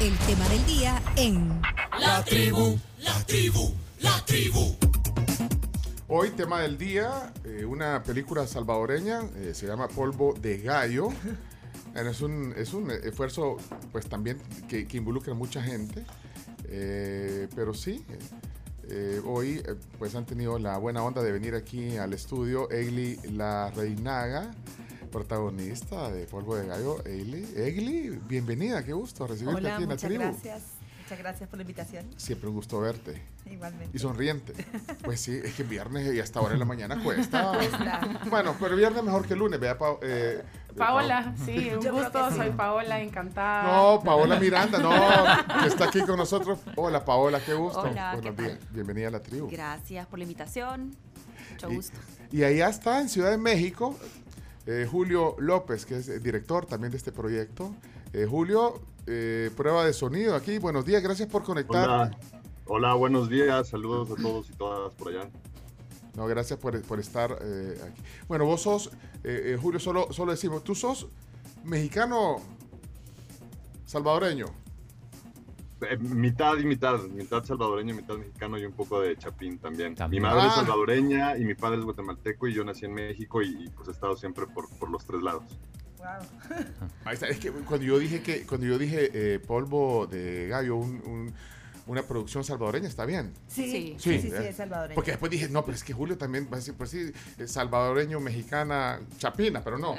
El tema del día en La tribu, la tribu, la tribu. Hoy, tema del día, eh, una película salvadoreña, eh, se llama Polvo de Gallo. Eh, Es un, es un esfuerzo, pues también, que, que involucra a mucha gente. Eh, pero sí, eh, hoy, eh, pues han tenido la buena onda de venir aquí al estudio Egli La Reinaga, protagonista de Polvo de Gallo. Egli, Egli bienvenida, qué gusto recibirte Hola, aquí en la muchas tribu. gracias. Muchas gracias por la invitación. Siempre un gusto verte. Igualmente. Y sonriente. Pues sí, es que viernes y hasta ahora en la mañana cuesta. Cuesta. Bueno, pero viernes mejor que lunes, vea, Pa- eh, Paola, sí, un Yo gusto, soy Paola, encantada. No, Paola Miranda, no, que está aquí con nosotros. Hola, Paola, qué gusto. Hola, Buenos ¿qué días. Bienvenida a la tribu. Gracias por la invitación. Mucho Y- gusto. Y allá está, en Ciudad de México, eh, Julio López, que es el director también de este proyecto. Eh, Julio, eh, prueba de sonido aquí. Buenos días, gracias por conectar. Hola, hola, buenos días, saludos a todos y todas por allá. No, gracias por, por estar eh, aquí. Bueno, vos sos, eh, eh, Julio, solo, solo decimos, tú sos mexicano salvadoreño. Eh, mitad y mitad, mitad salvadoreño, mitad mexicano y un poco de chapín también. También. Mi madre Ah. es salvadoreña y mi padre es guatemalteco y yo nací en México y, y, pues he estado siempre por, por los tres lados. Wow. Ahí está, es que cuando yo dije que cuando yo dije eh, polvo de gallo, un- un- una producción salvadoreña, está bien. Sí, Sí. sí, sí, sí, eh, es salvadoreño. Porque después dije, no, pero es que Julio también va a decir, pues sí, salvadoreño, mexicana, chapina, pero no,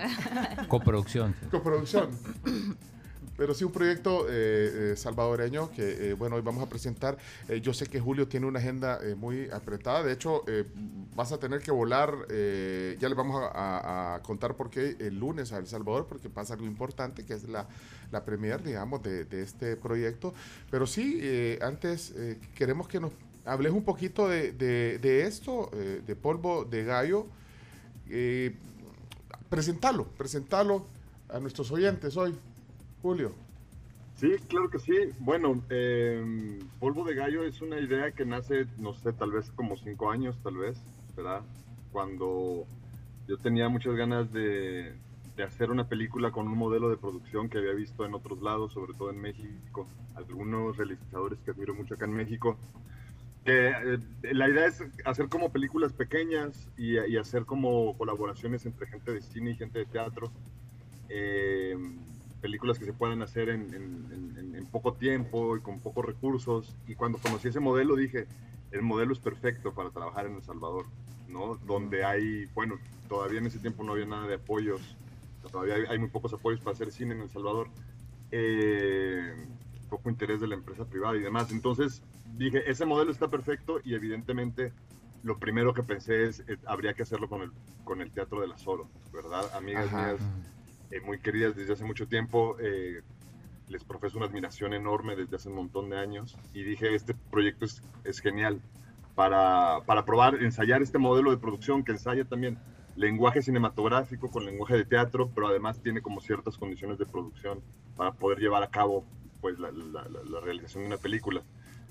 Coproducción. coproducción. Pero sí un proyecto eh, eh, salvadoreño que, eh, bueno, hoy vamos a presentar. Yo sé que Julio tiene una agenda muy apretada. De hecho, vas a tener que volar, ya le vamos a, contar por qué el lunes a El Salvador, porque pasa algo importante, que es la, la premier, digamos, de, de este proyecto. Pero sí, antes queremos que nos hables un poquito de, de- esto, de polvo de gallo. Presentarlo, presentarlo a nuestros oyentes hoy. Julio. Sí, claro que sí. Bueno, eh, Polvo de Gallo es una idea que nace, no sé, tal vez como cinco años, tal vez, ¿verdad? Cuando yo tenía muchas ganas de, de hacer una película con un modelo de producción que había visto en otros lados, sobre todo en México, algunos realizadores que admiro mucho acá en México. Eh, la idea es hacer como películas pequeñas y, y hacer como colaboraciones entre gente de cine y gente de teatro. Eh, películas que se puedan hacer en, en- en- en poco tiempo y con pocos recursos. Y cuando conocí ese modelo dije, el modelo es perfecto para trabajar en El Salvador, ¿no? Donde hay, bueno, todavía en ese tiempo no había nada de apoyos, todavía hay, hay muy pocos apoyos para hacer cine en El Salvador, eh, poco interés de la empresa privada y demás. Entonces dije, ese modelo está perfecto y evidentemente lo primero que pensé es, eh, habría que hacerlo con el, con el Teatro de la Oro, ¿verdad? Amigas Ajá. mías eh, muy queridas desde hace mucho tiempo. eh, les profeso una admiración enorme desde hace un montón de años y dije, este proyecto es, es genial para, para probar, ensayar este modelo de producción que ensaya también lenguaje cinematográfico con lenguaje de teatro, pero además tiene como ciertas condiciones de producción para poder llevar a cabo pues la, la- la- la realización de una película.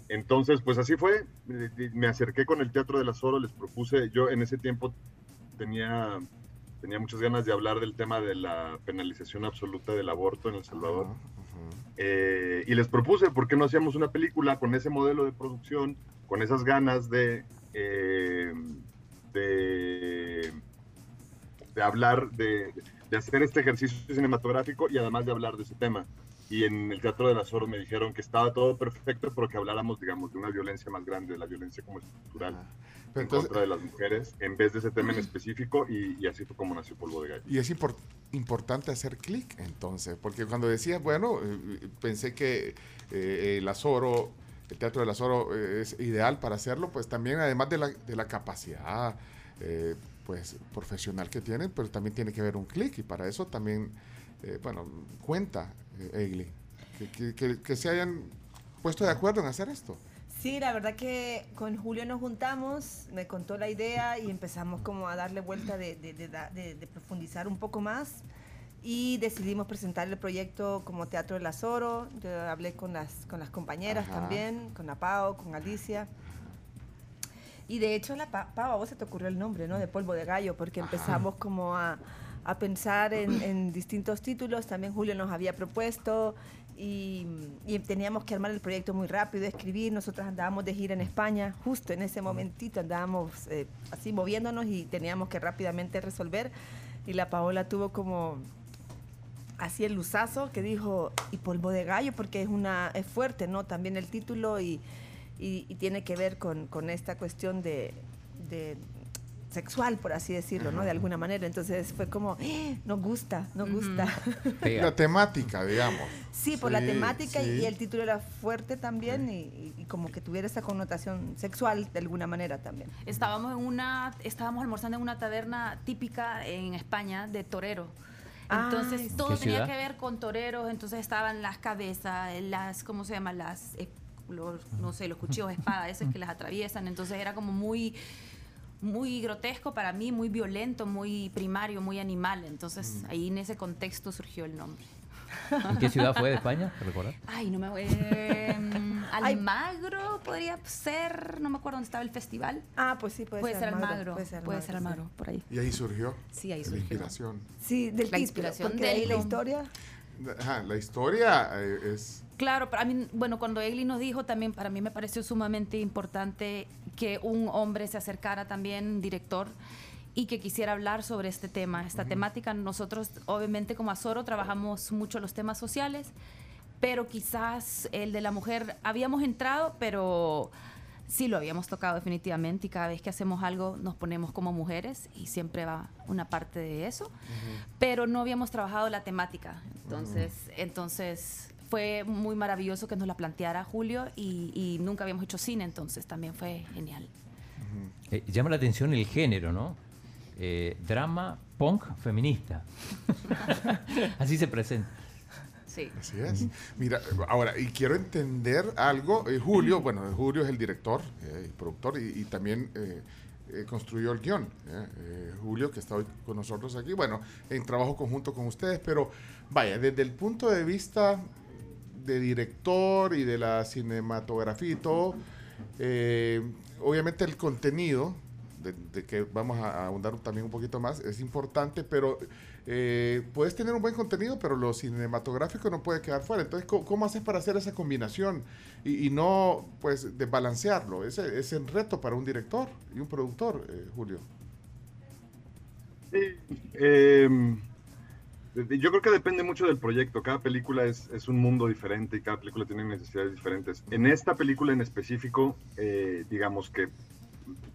Entonces, pues así fue, eh, me acerqué con el Teatro de la Oro, les propuse, yo en ese tiempo tenía tenía muchas ganas de hablar del tema de la penalización absoluta del aborto en El Salvador. Eh, y les propuse, ¿por qué no hacíamos una película con ese modelo de producción, con esas ganas de, eh, de, de hablar, de, de hacer este ejercicio cinematográfico y además de hablar de ese tema? Y en el Teatro de las Horas me dijeron que estaba todo perfecto, pero que habláramos, digamos, de una violencia más grande, de la violencia como estructural. Pero en entonces, contra de las mujeres, en vez de ese tema en especifico, y, y así fue como nació Polvo de Gallo. y es impor- importante hacer clic entonces, porque cuando decías, bueno, eh, pensé que eh, el Azoro, el Teatro del Azoro eh, es ideal para hacerlo, pues también además de la, de la capacidad eh, pues profesional que tienen, pero también tiene que haber un clic y para eso también, eh, bueno, cuenta, eh, Egli, que, que- que- que se hayan puesto de acuerdo en hacer esto. Sí, la verdad que con Julio nos juntamos, me contó la idea y empezamos como a darle vuelta de, de- de de- profundizar un poco más y decidimos presentar el proyecto como Teatro del Azoro. Yo hablé con las, con las compañeras Ajá. también, con la Pau, con Alicia. Y de hecho, la Pa- Pau, a vos se te ocurrió el nombre, ¿no? De Polvo de Gallo, porque Ajá. empezamos como a, a pensar en, en distintos títulos. También Julio nos había propuesto y, y teníamos que armar el proyecto muy rápido, escribir. Nosotros andábamos de gira en España, justo en ese momentito andábamos eh, así moviéndonos y teníamos que rápidamente resolver. Y la Paola tuvo como así el luzazo que dijo, y polvo de gallo, porque es, una, es fuerte, ¿no? También el título y, y- y tiene que ver con, con esta cuestión de, de sexual, por así decirlo, ¿no? De alguna manera. Entonces fue como, "Eh, nos gusta, nos gusta. La temática, digamos. Sí, por la temática y- sí. y el título era fuerte también y, y- y como que tuviera esa connotación sexual de alguna manera también. Estábamos en una, estábamos almorzando en una taberna típica en España de torero. Entonces Ay, todo ¿Qué tenía ciudad? que ver con toreros, entonces estaban las cabezas, las, ¿cómo se llama? Las, eh, los, no sé, los cuchillos de espada, esos que las atraviesan, entonces era como muy, muy grotesco para mí, muy violento, muy primario, muy animal, entonces ahí en ese contexto surgió el nombre. ¿En qué ciudad fue de España? ¿Te recuerdas? Ay, no me eh, Almagro podría ser, no me acuerdo dónde estaba el festival. Ah, pues sí, puede, Puede, ser Almagro, Puede ser puede ser Almagro, Almagro, por ahí. Y ahí surgió Sí, ahí la surgió. inspiración. Sí, del La inspiración del ahí la historia... Ajá, la historia eh, es... Claro, para mí, bueno, cuando Egli nos dijo también, para mí me pareció sumamente importante que un hombre se acercara también, director, y que quisiera hablar sobre este tema, esta temática. Nosotros, obviamente, como Azoro, trabajamos mucho los temas sociales, pero quizás el de la mujer habíamos entrado, pero sí lo habíamos tocado definitivamente y cada vez que hacemos algo nos ponemos como mujeres y siempre va una parte de eso, pero no habíamos trabajado la temática. Entonces, entonces fue muy maravilloso que nos la planteara Julio y, y nunca habíamos hecho cine, entonces también fue genial. Eh, llama la atención el género, ¿no? Eh, drama punk feminista. Así se presenta. Sí. Así es. Mira, ahora, y quiero entender algo. eh, Julio, bueno, Julio es el director eh, y productor y, y también eh, eh, construyó el guion. eh, eh, Julio, que está hoy con nosotros aquí, bueno, en trabajo conjunto con ustedes, pero vaya, desde el punto de vista de director y de la cinematografía y todo, eh, obviamente el contenido, de, que vamos a, ahondar también un poquito más, es importante, pero eh, puedes tener un buen contenido, pero lo cinematográfico no puede quedar fuera. Entonces, ¿cómo, haces para hacer esa combinación y, no, pues, desbalancearlo? Ese es el reto para un director y un productor, eh, Julio. Sí, de- yo creo que depende mucho del proyecto. Cada película es, es un mundo diferente y cada película tiene necesidades diferentes. En esta película en específico, eh, digamos que eh,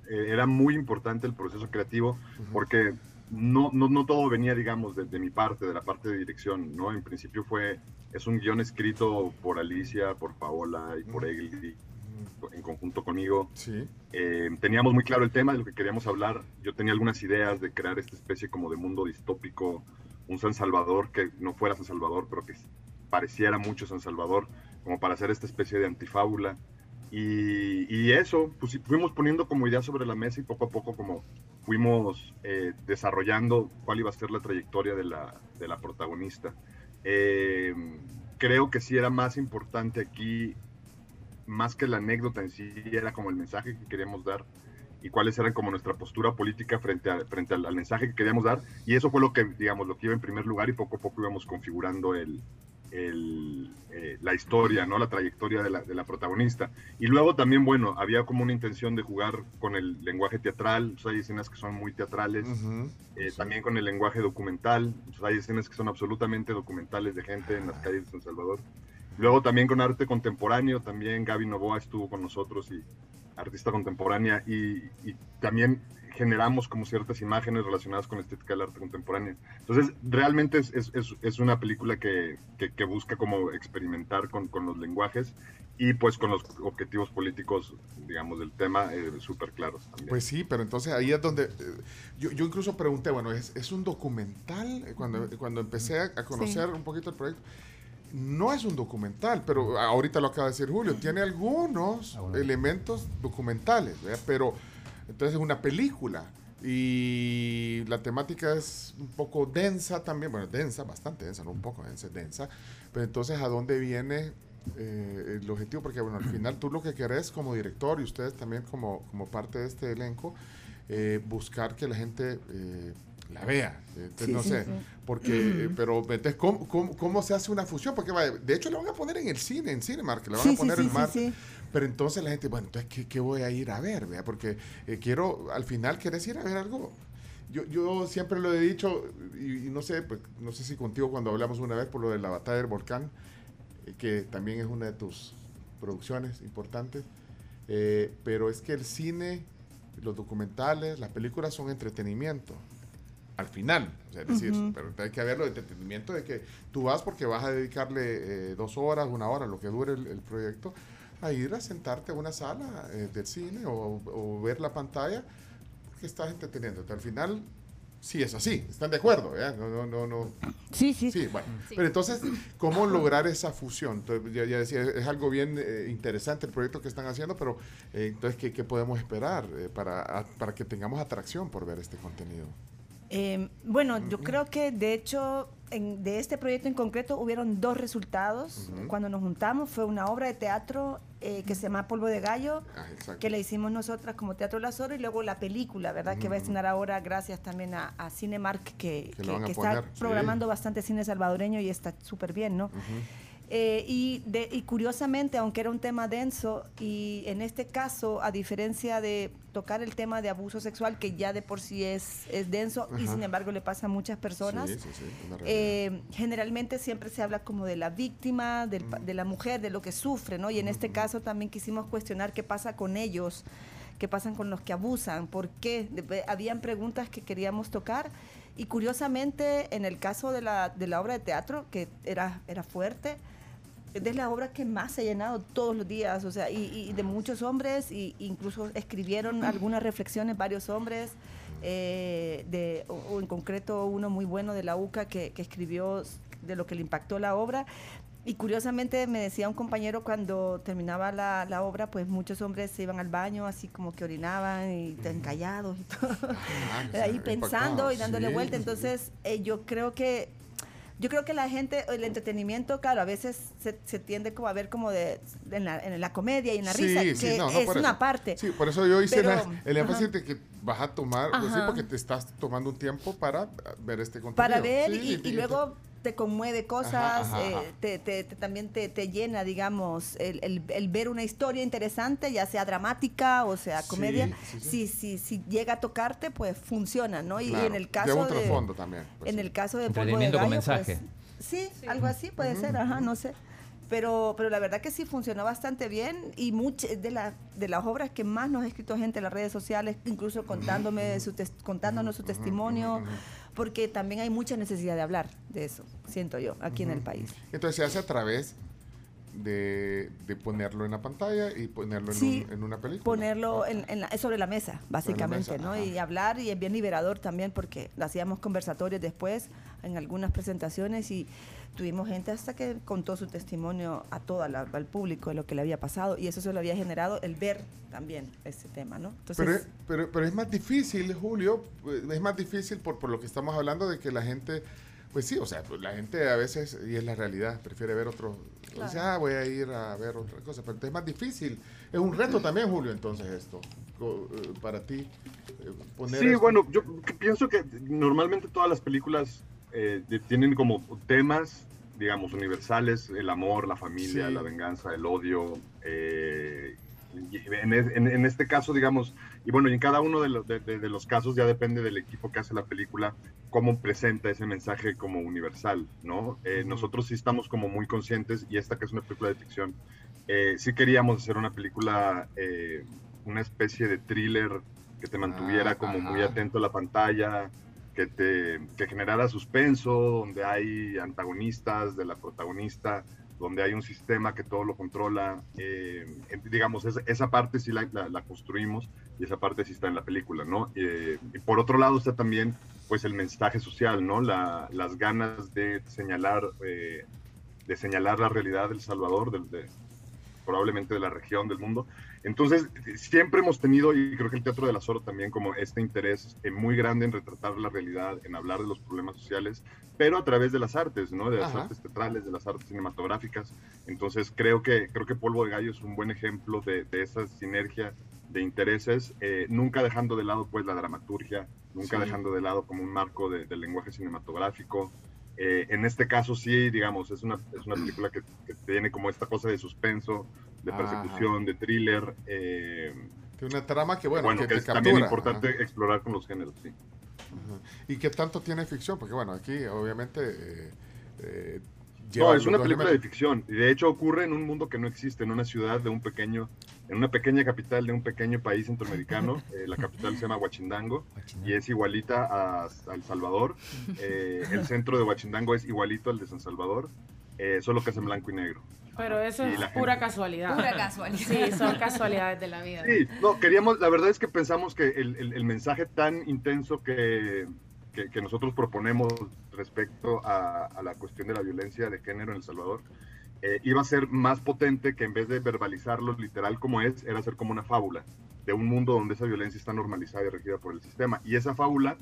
era muy importante el proceso creativo porque no, no, no todo venía, digamos, de, de mi parte, de la parte de dirección, ¿no? En principio fue, es un guion escrito por Alicia, por Paola y por Egli, en conjunto conmigo. Sí. Eh, teníamos muy claro el tema de lo que queríamos hablar. Yo tenía algunas ideas de crear esta especie como de mundo distópico, un San Salvador que no fuera San Salvador, pero que pareciera mucho San Salvador, como para hacer esta especie de antifábula. Y, eso, pues fuimos poniendo como ideas sobre la mesa y poco a poco como fuimos eh, desarrollando cuál iba a ser la trayectoria de la, de la protagonista. Eh, creo que sí era más importante aquí más que la anécdota en sí, era como el mensaje que queríamos dar y cuáles eran como nuestra postura política frente, a, frente al, al mensaje que queríamos dar. Y eso fue lo que, digamos, lo que iba en primer lugar y poco a poco íbamos configurando el, el, eh, la historia, ¿no? La trayectoria de la, de la protagonista. Y luego también, bueno, había como una intención de jugar con el lenguaje teatral, o sea, hay escenas que son muy teatrales, Ujú. eh, también con el lenguaje documental, o sea, hay escenas que son absolutamente documentales de gente en las calles de San Salvador. Luego también con arte contemporáneo, también Gaby Novoa estuvo con nosotros y artista contemporánea y, y también generamos como ciertas imágenes relacionadas con la estética del arte contemporáneo. Entonces, realmente es, es, es, es una película que, que, que busca como experimentar con, con, los lenguajes y pues con los objetivos políticos, digamos, del tema eh, súper claros también. Pues sí, pero entonces ahí es donde... Eh, yo, yo, incluso pregunté, bueno, ¿es, es un documental? Cuando, cuando empecé a, a conocer sí. un poquito el proyecto no es un documental, pero ahorita lo acaba de decir Julio, tiene algunos ah, bueno. elementos documentales, pero entonces es una película y la temática es un poco densa también, bueno, densa, bastante densa, no un poco densa, densa, pero entonces ¿a dónde viene eh, el objetivo? Porque bueno, al final tú lo que querés como director y ustedes también como, como parte de este elenco, eh, buscar que la gente... La vea. Entonces, Sí, no sí, sé, sí. porque, pero entonces, ¿cómo, cómo, cómo se hace una fusión? Porque de hecho, la van a poner en el cine, en Cinemark, la van a poner en mar. Pero entonces la gente, bueno, entonces, ¿qué, qué voy a ir a ver? vea? Porque eh, quiero, al final, ¿querés ir a ver algo? Yo, yo siempre lo he dicho, y, y no sé, pues, no sé si contigo cuando hablamos una vez por lo de la batalla del volcán, eh, que también es una de tus producciones importantes, eh, pero es que el cine, los documentales, las películas son entretenimiento. Al final, o sea, es decir, pero hay que verlo de entretenimiento de que tú vas porque vas a dedicarle eh, dos horas, una hora, lo que dure el, el proyecto, a ir a sentarte a una sala eh, del cine o, o ver la pantalla porque estás entreteniéndote. Al final, sí es así, están de acuerdo. No, no, no, no. Sí, sí. Sí, bueno. Sí. Pero entonces, ¿cómo lograr esa fusión? Entonces, ya, ya decía, es algo bien eh, interesante el proyecto que están haciendo, pero eh, entonces, ¿qué, qué podemos esperar eh, para, a- para que tengamos atracción por ver este contenido? Eh, bueno, yo creo que de hecho en- de este proyecto en concreto hubieron dos resultados. Cuando nos juntamos fue una obra de teatro eh, que se llama Polvo de Gallo, Ah, que la hicimos nosotras como Teatro Las Oro y luego la película, ¿verdad? Que va a estrenar ahora gracias también a, a Cinemark que, está sí. programando bastante cine salvadoreño y está súper bien, ¿no? Eh, y, de- y curiosamente, aunque era un tema denso, y en este caso, a diferencia de tocar el tema de abuso sexual, que ya de por sí es, es denso, y sin embargo le pasa a muchas personas, Sí, sí, sí, una realidad. eh, generalmente siempre se habla como de la víctima, del pa- de la mujer, de lo que sufre, ¿no? Y en este caso también quisimos cuestionar qué pasa con ellos, qué pasa con los que abusan, por qué. De- habían preguntas que queríamos tocar. Y curiosamente, en el caso de la, de la obra de teatro, que era, era fuerte, es de la obra que más se ha llenado todos los días, o sea, y, y de muchos hombres, y incluso escribieron algunas reflexiones varios hombres, eh, de, o, o en concreto uno muy bueno de la UCA que, que escribió de lo que le impactó la obra. Y curiosamente me decía un compañero cuando terminaba la, la obra, pues muchos hombres se iban al baño así como que orinaban y tan callados y todo Ah, ahí pensando y dándole Sí, vuelta. Entonces, eh, yo creo que yo creo que la gente, el entretenimiento, claro, a veces se, se tiende como a ver como de, de en, la, en la comedia y en la Sí, risa, sí, que no, no, es una parte. Sí, por eso yo hice Pero, la- el énfasis ajá. de que vas a tomar, pues sí, porque te estás tomando un tiempo para ver este contenido. para ver y luego te conmueve cosas, Ajá, ajá, eh, ajá. te, te- te- también te, te llena, digamos, el, el- el ver una historia interesante, ya sea dramática o sea Sí, comedia, sí, sí. Si, si, si llega a tocarte, pues funciona, ¿no? Y Claro, en el caso lleva un de... también. pues en sí. el caso de Polvo de Gallo, pues, mensaje. sí, algo así puede ser, ajá, no sé. Pero, pero la verdad que sí funcionó bastante bien y muchas de, la- de las obras que más nos ha escrito gente en las redes sociales, incluso contándome su tes- contándonos su testimonio, porque también hay mucha necesidad de hablar de eso, siento yo, aquí en el país. Entonces se hace a través de, de ponerlo en la pantalla y ponerlo en, un- en una película. Ponerlo en, en la- sobre la mesa, básicamente, mesa, ¿no? ajá. Y hablar, y es bien liberador también, porque hacíamos conversatorios después en algunas presentaciones y tuvimos gente hasta que contó su testimonio a todo al público de lo que le había pasado, y eso se lo había generado el ver también ese tema, ¿no? Entonces, Pero, es- pero, pero es más difícil, Julio, eh, es más difícil por, por lo que estamos hablando de que la gente, pues sí, o sea, pues la gente a veces, y es la realidad, prefiere ver otro, dice, ah, voy a ir a ver otra cosa, pero es más difícil, es un reto también, Julio, entonces esto, co- eh, para ti, eh, poner Sí, esto- bueno, yo pienso que normalmente todas las películas eh, tienen como temas, digamos, universales, el amor, la familia, Sí. la venganza, el odio. eh, en, en- en este caso, digamos, y bueno, y en cada uno de, los- de- de- de los casos ya depende del equipo que hace la película, cómo presenta ese mensaje como universal, ¿no? Eh, nosotros sí estamos como muy conscientes, y esta que es una película de ficción, eh, sí queríamos hacer una película, eh, una especie de thriller que te mantuviera Ah, como muy ajá. atento a la pantalla, que te que generara suspenso, donde hay antagonistas de la protagonista, donde hay un sistema que todo lo controla. eh, digamos, es- esa parte sí la, la- la construimos y esa parte sí está en la película, ¿no? Eh, y por otro lado está también, pues, el mensaje social, ¿no? La- las ganas de señalar, eh, de señalar la realidad del Salvador, del, de, probablemente de la región, del mundo. Entonces, siempre hemos tenido, y creo que el Teatro del Azoro también, como este interés eh, muy grande en retratar la realidad, en hablar de los problemas sociales, pero a través de las artes, ¿no? De las Ajá. artes teatrales, de las artes cinematográficas. Entonces, creo que, creo que Polvo de Gallo es un buen ejemplo de, de esa sinergia de intereses, eh, nunca dejando de lado, pues, la dramaturgia nunca Sí. dejando de lado como un marco de- del lenguaje cinematográfico. Eh, en este caso sí, digamos, es una, es una película que, que tiene como esta cosa de suspenso, de Ajá. persecución, de thriller. eh, Tiene una trama que, bueno, bueno, que, es también importante Ajá. explorar con los géneros, sí. Ajá. ¿Y qué tanto tiene ficción? Porque, bueno, aquí, obviamente. eh, eh, No, es una película de ficción y de hecho ocurre en un mundo que no existe, en una ciudad de un pequeño, en una pequeña capital de un pequeño país centroamericano. Eh, la capital se llama Huachindango y es igualita a, a El Salvador. Eh, el centro de Huachindango es igualito al de San Salvador, eh, solo que es en blanco y negro. Pero eso Y es pura gente- casualidad. Pura casualidad. Sí, son casualidades de la vida. Sí, no, queríamos, la verdad es que pensamos que el, el- el mensaje tan intenso que, que, que nosotros proponemos respecto a, a la cuestión de la violencia de género en El Salvador eh, iba a ser más potente que en vez de verbalizarlo literal como es, era ser como una fábula de un mundo donde esa violencia está normalizada y regida por el sistema. Y esa fábula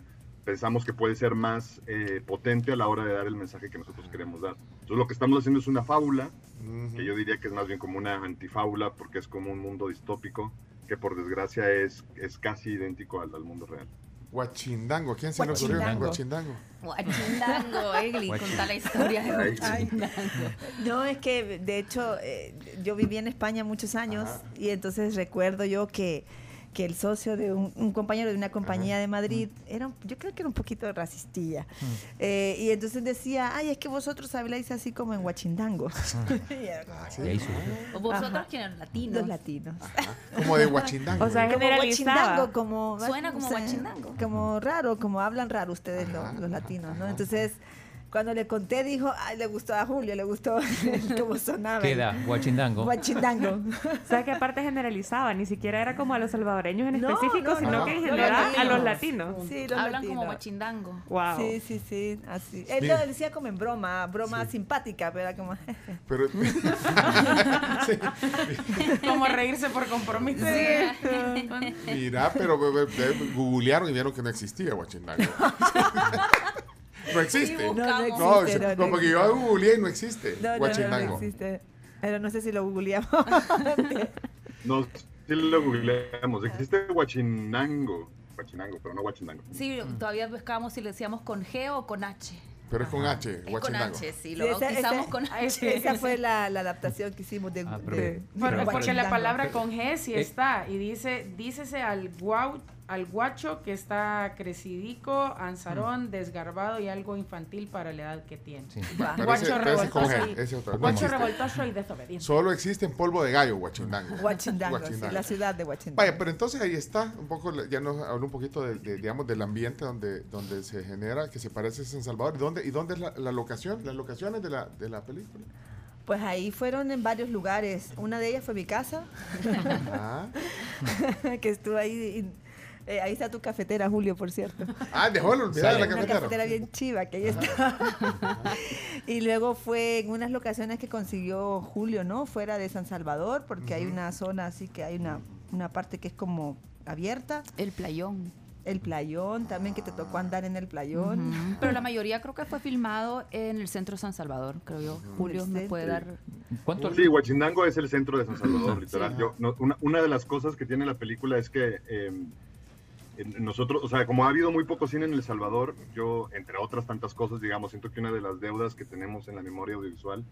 pensamos que puede ser más eh, potente a la hora de dar el mensaje que nosotros queremos dar. Entonces lo que estamos haciendo es una fábula Ujú. que yo diría que es más bien como una antifábula porque es como un mundo distópico que por desgracia es, es casi idéntico al, al mundo real. Guachindango. ¿Quién se le ocurrió? Guachindango. Guachindango. Egli, contá la historia de Guachindango. No, es que de hecho eh, yo viví en España muchos años Ajá. y entonces recuerdo yo que, que el socio de un, un compañero de una compañía de Madrid era, un- yo creo que era un poquito racistilla. Eh, y entonces decía, ay, es que vosotros habláis así como en Huachindango. Y era como, Ah. Y ahí surgió. O Vosotros que eran latinos. Los latinos. Ajá. Como de Guachindango. O sea. Como generalizaba. Huachindango, como... Suena como o sea, Huachindango. Como raro, como hablan raro ustedes los, los latinos, ¿no? Entonces, cuando le conté, dijo, ay, le gustó a Julio, le gustó cómo sonaba. Queda Guachindango. Huachindango. O sea, que aparte generalizaba, ni siquiera era como a los salvadoreños en No, específico, no, sino no, que en los general a los latinos. Sí, los Hablan latinos. como Guachindango. Wow. Sí, sí, sí, así. Él lo decía como en broma, broma simpática, pero era como... Pero, Sí. Como reírse por compromiso. Mira, pero be- be- googlearon y vieron que no existía Guachindango. No existe. No, no existe, no, no, no porque yo googleé y no existe No, no, no, no Guachindango. existe. Pero no sé si lo googleamos. No, sí lo googleamos. Existe Huachinango, Huachinango, pero no Huachinango. Sí, todavía buscábamos si le decíamos con G o con H. Pero es con H, Es con. H, sí, lo Sí, esa- bautizamos esa- con H. Esa fue la, la adaptación que hicimos de... Ah, pero- de- pero- de Bueno, porque la palabra con G sí Eh. está y dice, dícese al guau, al guacho que está crecidico, ansarón, desgarbado y algo infantil para la edad que tiene. Sí. Guacho revoltoso y- y desobediente. Solo existe en polvo de gallo, Guachindango. Huachindango, sí, la ciudad de Huachindango. Vaya, pero entonces ahí está, un poco, ya nos habló un poquito de, de, digamos, del ambiente donde, donde se genera, que se parece a San Salvador. ¿Y dónde, y dónde es la, la locación, las locaciones de la, de la película? Pues ahí fueron en varios lugares. Una de ellas fue mi casa, Ah, que estuvo ahí. Eh, ahí está tu cafetera, Julio, por cierto. ah dejó la olvidada de la Una cafetera. cafetera bien chiva que ahí está. y luego fue en unas locaciones que consiguió Julio, ¿no? Fuera de San Salvador, porque hay una zona así que hay una, una parte que es como abierta. El playón. El playón, también que te tocó andar en el playón. Pero la mayoría creo que fue filmado en el centro de San Salvador, creo yo. Julio me puede dar. ¿Cuánto? Sí, Huachindango es el centro de San Salvador, Sí. literal. Sí. Yo, no, una, una de las cosas que tiene la película es que eh, en- nosotros, o sea, como ha habido muy poco cine en El Salvador, yo, entre otras tantas cosas, digamos, siento que una de las deudas que tenemos en la memoria audiovisual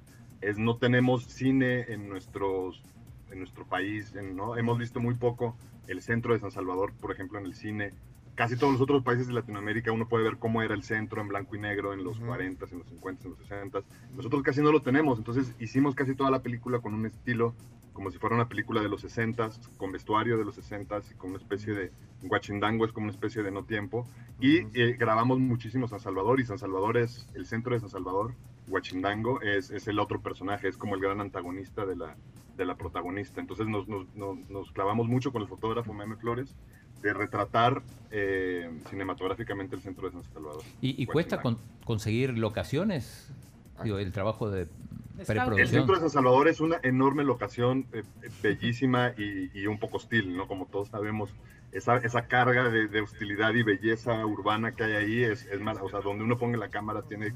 es no tenemos cine en nuestros en nuestro país, en- ¿no? Hemos visto muy poco el centro de San Salvador, por ejemplo, en el cine. Casi todos los otros países de Latinoamérica uno puede ver cómo era el centro en blanco y negro en los Ujú. 40, en los 50, en los 60. Nosotros casi no lo tenemos, entonces hicimos casi toda la película con un estilo como si fuera una película de los 60, con vestuario de los 60 y con una especie de guachindango, es como una especie de no tiempo. Y eh, grabamos muchísimo San Salvador y San Salvador es el centro de San Salvador. Guachindango es, es el otro personaje, es como el gran antagonista de la, de la protagonista. Entonces nos, nos, nos, nos clavamos mucho con el fotógrafo Meme Flores de retratar eh, cinematográficamente el centro de San Salvador. ¿Y, y cuesta con- conseguir locaciones? Digo, el trabajo de El centro de San Salvador es una enorme locación eh, eh, bellísima y, y un poco hostil, ¿no? Como todos sabemos, esa, esa carga de, de hostilidad y belleza urbana que hay ahí es, es más, o sea, donde uno ponga la cámara tiene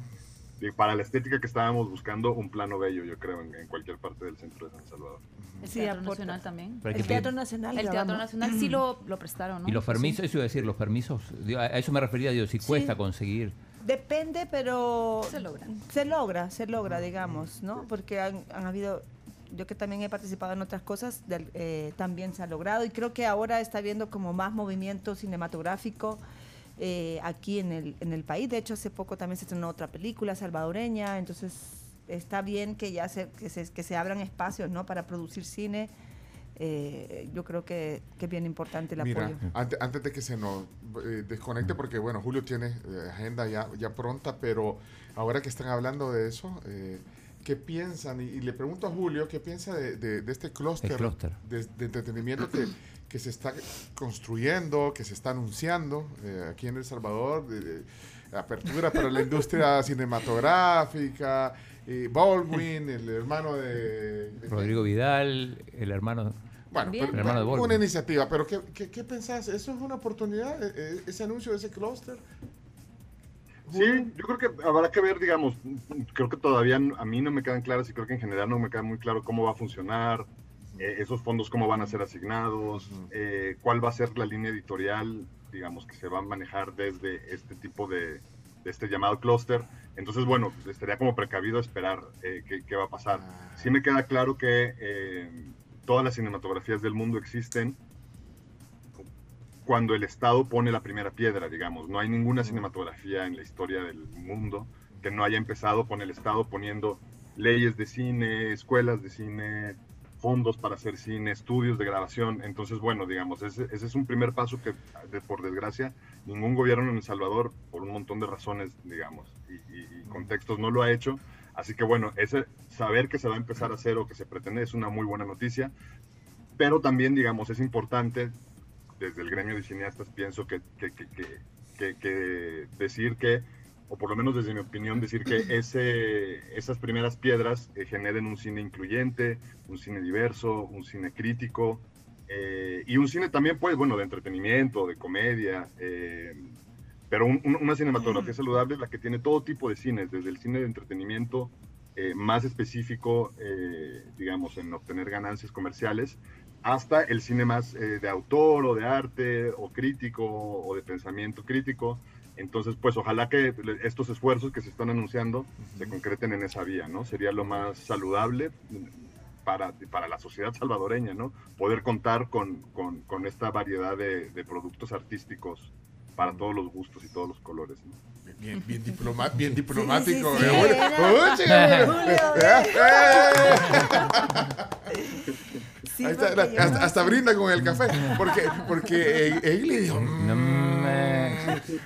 para la estética que estábamos buscando, un plano bello, yo creo, en, en cualquier parte del centro de San Salvador. El Sí, Teatro aporta. Nacional también. El Teatro Nacional. El Teatro vamos. Nacional sí lo, lo prestaron, ¿no? Y los permisos, eso iba a decir, los permisos, a eso me refería, digo, si cuesta conseguir. Depende, pero Se logra. Se logra, se logra, digamos, ¿no? Porque han, han habido, yo que también he participado en otras cosas, del- eh, también se ha logrado y creo que ahora está habiendo como más movimiento cinematográfico eh, aquí en el, en el país. De hecho, hace poco también se estrenó otra película salvadoreña, entonces está bien que ya se, que se, que se abran espacios, ¿no? Para producir cine. Eh, yo creo que, que es bien importante el Mira, apoyo. antes, antes de que se nos eh, desconecte, porque bueno, Julio tiene eh, agenda ya, ya pronta, pero ahora que están hablando de eso, eh, ¿qué piensan? Y, y le pregunto a Julio, ¿qué piensa de, de- de este clúster de, de entretenimiento que, que se está construyendo, que se está anunciando eh, aquí en El Salvador? de- de apertura para la industria cinematográfica, eh, Baldwin, el hermano de- Rodrigo Vidal, el hermano. Bueno, pero- una iniciativa, pero ¿qué, qué, qué pensás? ¿Eso es una oportunidad? eh, eh, ¿Ese anuncio de ese clúster? Sí, yo creo que habrá que ver, digamos, creo que todavía a mí no me quedan claras y creo que en general no me queda muy claro cómo va a funcionar, eh, esos fondos cómo van a ser asignados, eh, cuál va a ser la línea editorial, digamos, que se va a manejar desde este tipo de, de este llamado clúster. Entonces, bueno, estaría como precavido esperar eh, qué, qué va a pasar. Sí me queda claro que eh, todas las cinematografías del mundo existen cuando el Estado pone la primera piedra, digamos. No hay ninguna cinematografía en la historia del mundo que no haya empezado con el Estado poniendo leyes de cine, escuelas de cine, fondos para hacer cine, estudios de grabación. Entonces, bueno, digamos, ese, ese es un primer paso que, de- por desgracia, ningún gobierno en El Salvador, por un montón de razones, digamos, y, y- y contextos, no lo ha hecho. Así que, bueno, ese saber que se va a empezar a hacer o que se pretende es una muy buena noticia. Pero también, digamos, es importante desde el gremio de cineastas pienso que, que, que, que, que- que decir que, o por lo menos desde mi opinión, decir que ese, esas primeras piedras eh, generen un cine incluyente, un cine diverso, un cine crítico, eh, y un cine también, pues, bueno, de entretenimiento, de comedia, eh, pero un- un- una cinematografía saludable es la que tiene todo tipo de cines, desde el cine de entretenimiento eh, más específico, eh, digamos, en obtener ganancias comerciales, hasta el cine más eh, de autor o de arte o crítico o de pensamiento crítico. Entonces, pues ojalá que estos esfuerzos que se están anunciando se concreten en esa vía, ¿no? Sería lo más saludable para, para la sociedad salvadoreña, ¿no? Poder contar con, con, con esta variedad de, de productos artísticos para todos los gustos y todos los colores, ¿no? Bien, bien, diploma- bien diplomático. sí, eh, Julio. Julio, eh, eh. Sí, Ahí está, porque yo- hasta, hasta brinda con el café. Porque, porque eh, Egli dijo. No "Mm". me-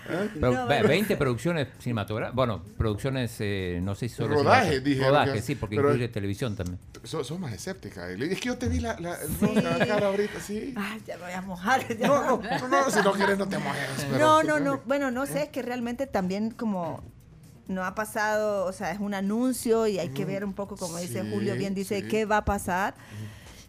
Pero No, ve- bueno. 20 producciones cinematográficas, bueno, producciones, eh, no sé si solo Rodaje, dijeron Rodaje, que- sí, porque pero- incluye televisión también. Sos, sos más escéptica. Egli. Es que yo te vi la, la, Sí. la cara ahorita, sí. Ay, ya me voy a mojar. ya. No, no, no, si no quieres no te mojes. pero- No, no, no. Bueno, no sé, es que realmente también como no ha pasado, o sea, es un anuncio y hay que ver un poco, como dice Sí, Julio, bien dice, sí. qué va a pasar.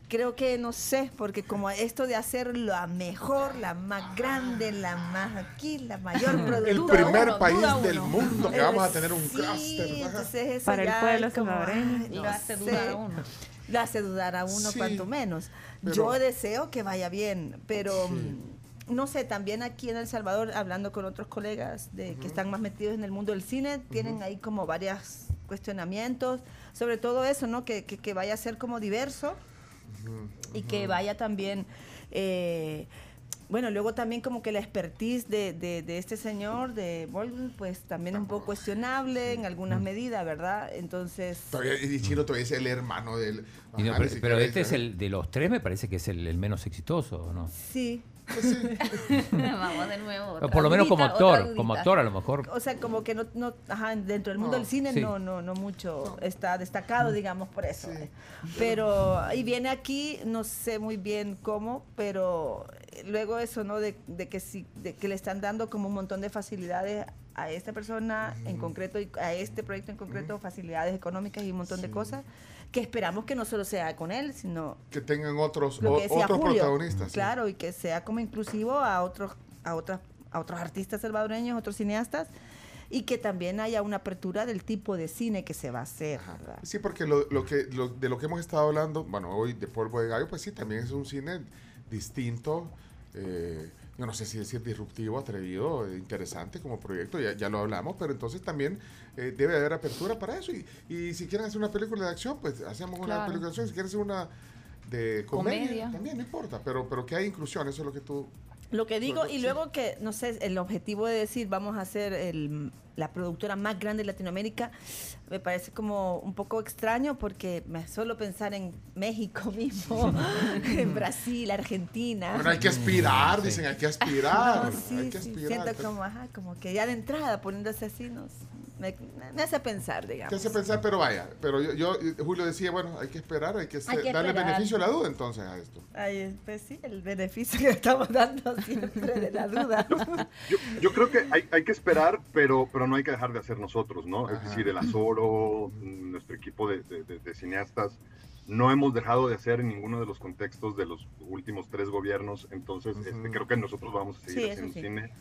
Creo que no sé, porque como esto de hacer la mejor, la más grande, la más aquí, la mayor El productora. primer uno, país del uno. mundo que vamos a tener un sí, entonces eso Para el pueblo como, ay, Lo hace dudar a uno. Lo hace dudar a uno, Sí, cuanto menos. pero- Yo deseo que vaya bien, pero mm, no sé, también aquí en El Salvador, hablando con otros colegas de, que están más metidos en el mundo del cine, tienen ahí como varios cuestionamientos, sobre todo eso, ¿no? Que, que, que vaya a ser como diverso y que vaya también... eh, bueno, luego también como que la expertise de, de, de este señor, de Baldwin, pues también es un poco cuestionable en algunas medidas, ¿verdad? Entonces... Todavía, y Chino todavía es el hermano del. Y no, Ajá, pero, este es el de los tres, me parece que es el, el menos exitoso, ¿no? Sí, Vamos de nuevo. O otra por lo menos como actor, como actor a lo mejor. O sea, como que no, no ajá, dentro del mundo No, del cine sí. no, no, no mucho está destacado, digamos, por eso. eh. Pero, y viene aquí, no sé muy bien cómo, pero luego eso, ¿no? De, de que sí, de que le están dando como un montón de facilidades a esta persona en concreto y a este proyecto en concreto, facilidades económicas y un montón de cosas que esperamos que no solo sea con él, sino Que tengan otros, o- que otros Julio, protagonistas. sí. Claro, y que sea como inclusivo a otros, a otros, a otros artistas salvadoreños, otros cineastas, y que también haya una apertura del tipo de cine que se va a hacer. ¿verdad? Sí, porque lo, lo que, lo- de lo que hemos estado hablando, bueno, hoy de Polvo de Gallo, pues sí, también es un cine distinto, eh, no sé si decir disruptivo, atrevido, interesante como proyecto, ya, ya lo hablamos, pero entonces también eh, debe haber apertura para eso. Y, y si quieren hacer una película de acción, pues hacemos una película de acción. Si quieren hacer una de comedia, Comedia. también no importa, pero, pero que haya inclusión, eso es lo que tú... Lo que digo, y Sí. luego que, no sé, el objetivo de decir vamos a ser el- la productora más grande de Latinoamérica, me parece como un poco extraño porque me suelo pensar en México mismo, en Brasil, Argentina. Bueno, hay que aspirar, dicen, hay que aspirar. No, sí, hay que sí, aspirar. siento como, ajá, como que ya de entrada poniéndose así, nos, me, me hace pensar, digamos. Te hace pensar, pero vaya, pero yo, yo- Julio decía, bueno, hay que esperar, hay que, Hay que darle esperar. beneficio a la duda entonces a esto. Ay, pues sí, el beneficio que estamos dando siempre de la duda. Yo, yo creo que hay, hay que esperar, pero, pero no hay que dejar de hacer nosotros, ¿no? Es Ajá. decir, el Azoro, mm, nuestro equipo de, de- de- de cineastas, no hemos dejado de hacer en ninguno de los contextos de los últimos tres gobiernos, entonces este, creo que nosotros vamos a seguir Sí, haciendo sí. cine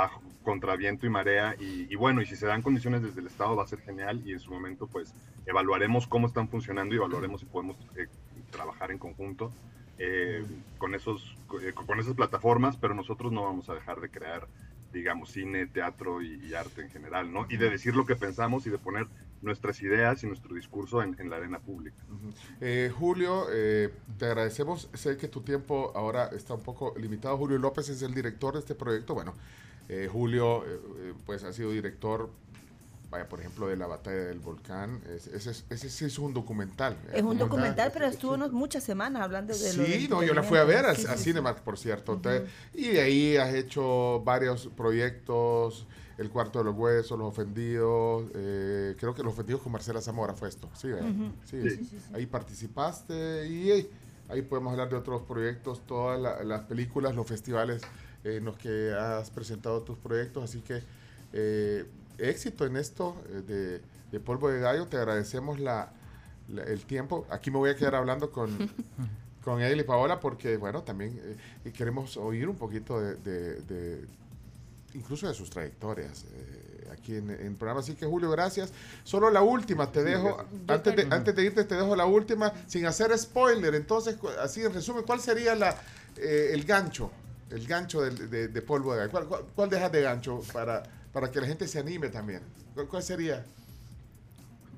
bajo contra viento y marea y, y bueno, y si se dan condiciones desde el Estado va a ser genial y en su momento pues evaluaremos cómo están funcionando y evaluaremos si podemos eh, trabajar en conjunto eh, con, esos, eh, con esas plataformas, pero nosotros no vamos a dejar de crear, digamos, cine, teatro y, y arte en general, ¿no? Y de decir lo que pensamos y de poner nuestras ideas y nuestro discurso en, en la arena pública. Ujú. Eh, Julio, eh, te agradecemos. Sé que tu tiempo ahora está un poco limitado. Julio López es el director de este proyecto. Bueno, eh, Julio, eh, eh, pues ha sido director, vaya, por ejemplo, de la batalla del volcán. Es- Ese, es- ese sí es un documental. Es un documental, pero Sí. estuvo unos muchas semanas hablando de lo Sí, no, yo la fui a ver a, experimento. a Sí, sí, sí. Cinemark, por cierto. Te- y de ahí has hecho varios proyectos, El Cuarto de los Huesos, Los Ofendidos, eh, creo que Los Ofendidos con Marcela Zamora fue esto. Sí, ¿verdad? Ujú. sí, Sí. sí. ahí participaste y eh, ahí podemos hablar de otros proyectos, todas la- las películas, los festivales en los que has presentado tus proyectos. Así que eh, éxito en esto eh, de, de Polvo de Gallo. Te agradecemos la, la- el tiempo. Aquí me voy a quedar hablando con, con él y Paola porque, bueno, también eh, queremos oír un poquito de, de- de- incluso de sus trayectorias eh, aquí en, el programa. Así que, Julio, gracias. Solo la última, te dejo, antes de, antes de irte, te dejo la última, sin hacer spoiler. Entonces, así en resumen, ¿cuál sería la, eh, el gancho? El gancho del- de, de polvo de gallo. ¿Cuál, cuál, cuál dejas de gancho para, para que la gente se anime también? ¿Cuál, cuál sería?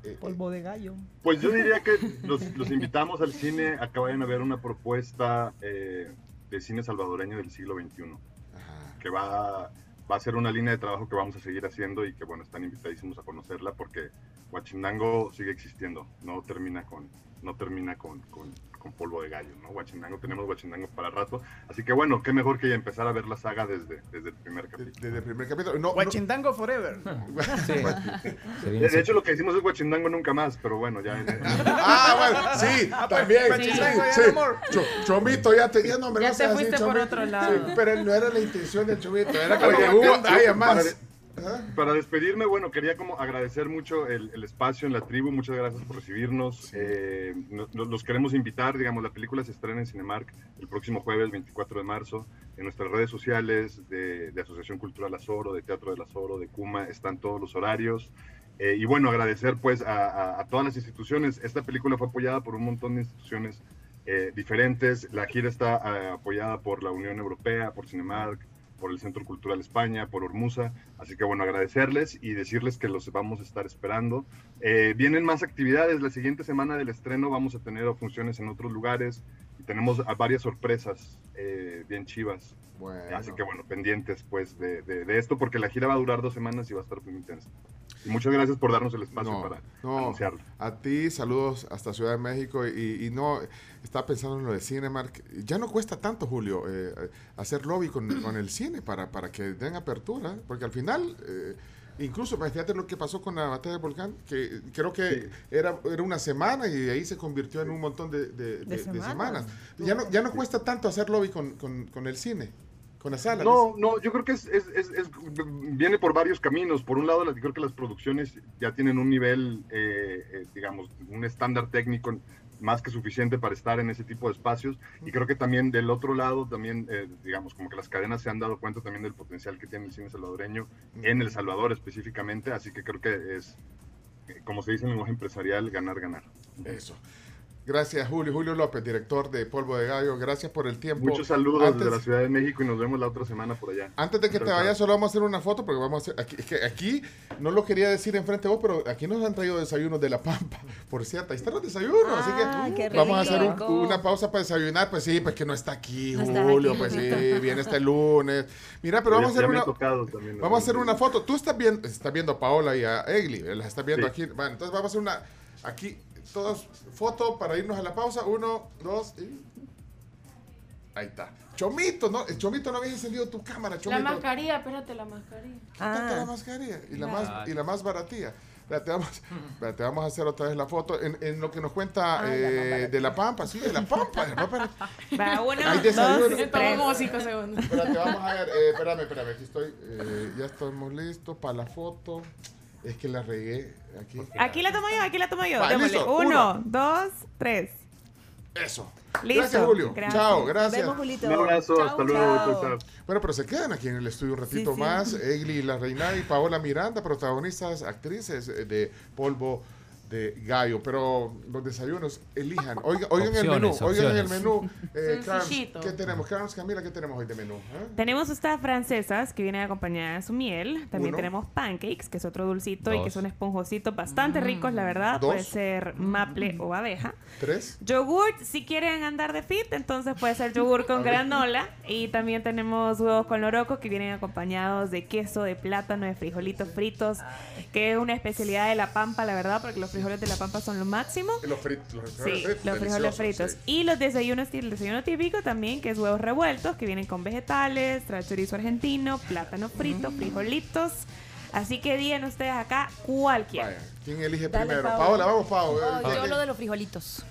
Eh, Polvo de gallo. Pues yo diría que los, los invitamos al cine a que vayan a ver una propuesta eh, de cine salvadoreño del siglo XXI, ajá. que va, va a ser una línea de trabajo que vamos a seguir haciendo y que, bueno, están invitadísimos a conocerla porque Huachinango sigue existiendo, no termina con, no termina con, con- con polvo de gallo, ¿no? Huachinango, tenemos Huachinango para rato, así que, bueno, qué mejor que empezar a ver la saga desde, desde el primer De- capítulo. Desde el primer capítulo. No, no- Huachindango Forever. Sí. Se De, de hecho, lo que decimos es Huachinango nunca más, pero bueno, ya... Ah, bueno, sí, también. pues, sí, Chomito, ya sí. no Chomito, ya te ya no, hombre, Ya no te seas así, fuiste por otro lado. Sí, pero no era la intención del Chomito, era como que hubo, haya más. para- Ajá. Para despedirme, bueno, quería como agradecer mucho el, el espacio en la tribu, muchas gracias por recibirnos. Eh, no- no- los queremos invitar, digamos, la película se estrena en Cinemark el próximo jueves 24 de marzo. En nuestras redes sociales de, de Asociación Cultural Azoro, de Teatro del Azoro, de Cuma, están todos los horarios. Eh, y bueno, agradecer pues a, a- a todas las instituciones. Esta película fue apoyada por un montón de instituciones eh, diferentes. La gira está eh, apoyada por la Unión Europea, por Cinemark, por el Centro Cultural España, por Ormusa. Así que bueno, agradecerles y decirles que los vamos a estar esperando. Eh, vienen más actividades. La siguiente semana del estreno vamos a tener funciones en otros lugares y tenemos varias sorpresas eh, bien chivas. Bueno. Así que bueno, pendientes pues de, de- de esto porque la gira va a durar dos semanas y va a estar muy intensa. Y muchas gracias por darnos el espacio No, para no. anunciarlo. A ti, saludos hasta Ciudad de México. Y, y no, estaba pensando en lo de Cinemark. Ya no cuesta tanto, Julio, eh, hacer lobby con, con el cine para, para que den apertura. Porque al final, eh, incluso, pues, fíjate lo que pasó con la batalla del volcán, que creo que Sí. era, era una semana y de ahí se convirtió en un montón de, de- de- de semanas. semanas. Ya no, ya no cuesta tanto hacer lobby con, con- con el cine, con las salas. No, no, yo creo que es, es- es- es- viene por varios caminos. Por un lado, las- creo que las producciones ya tienen un nivel, eh, eh, digamos, un estándar técnico más que suficiente para estar en ese tipo de espacios. Y creo que también del otro lado, también, eh, digamos, como que las cadenas se han dado cuenta también del potencial que tiene el cine salvadoreño en El Salvador específicamente. Así que creo que es, eh, como se dice en lenguaje empresarial, ganar, ganar. Eso. Gracias, Julio. Julio López, director de Polvo de Gallo. Gracias por el tiempo. Muchos saludos Antes- desde la Ciudad de México y nos vemos la otra semana por allá. Antes de que te vayas, solo vamos a hacer una foto porque vamos a hacer. Aquí, es que aquí no lo quería decir enfrente de vos, pero aquí nos han traído desayunos de La Pampa. Por cierto, ahí están los desayunos. así que qué vamos a hacer un- una pausa para desayunar. Pues sí, pues que no está aquí, No está Julio. aquí. Pues sí, viene este lunes. Mira, pero vamos a hacer una. ha tocado también, Vamos a hacer una foto. Tú estás viendo, estás viendo a Paola y a Egli, las estás viendo Sí. aquí. Bueno, entonces vamos a hacer una. Aquí, todos, foto para irnos a la pausa. Uno, dos y. Ahí está. Chomito, ¿no? Chomito no había encendido tu cámara, La Chomito. mascarilla, espérate, la mascarilla. Quítate Ah. la mascarilla y la, La- más, y la más baratía. Espérate, vamos, espérate, vamos a hacer otra vez la foto. En, en lo que nos cuenta Ah, la eh, de La Pampa, sí, de La Pampa. La. Va, uno, Hay desayuno. dos, Toma tres. como cinco segundos. Espérate, vamos a ver. eh, espérame, espérame, aquí estoy. eh, ya estamos listos para la foto. Es que la regué aquí. Aquí la tomo yo, aquí la tomo yo. Listo, Uno, uno. dos, tres. Eso. Listo. Gracias, Julio. Gracias. Chao, Nos gracias. vemos, Julito. Un abrazo, Chao, hasta luego. chao. chao, chao. Bueno, pero se quedan aquí en el estudio un ratito Sí, sí. más. Egli La Reina y Paola Miranda, protagonistas, actrices eh, de Polvo de Gallo. Pero los desayunos, elijan. Oigan, oigan el menú. Opciones, Oigan el opciones. menú. Eh, Carms. ¿Qué tenemos? Carms, Camila, ¿qué tenemos hoy de menú? eh? Tenemos estas francesas que vienen acompañadas de su miel. También Uno. tenemos pancakes, que es otro dulcito y que Dos. son esponjositos bastante ricos, la verdad. Dos. Puede ser maple o abeja. ¿Tres? Yogurt, si quieren andar de fit, entonces puede ser yogur con granola. Y también tenemos huevos con loroco que vienen acompañados de queso, de plátano, de frijolitos fritos, que es una especialidad de La Pampa, la verdad, porque los frijoles de La Pampa son lo máximo. Los fritos. Los Sí, frijoles fritos. los frijoles fritos. sí. Y los desayunos, el desayuno típico también, que es huevos revueltos, que vienen con vegetales, trae chorizo argentino, plátano frito, frijolitos. Así que digan ustedes acá cuál quieren. Vaya, ¿quién elige Dale, primero? Paola. Vamos, Paola. Yo eh, lo de los frijolitos.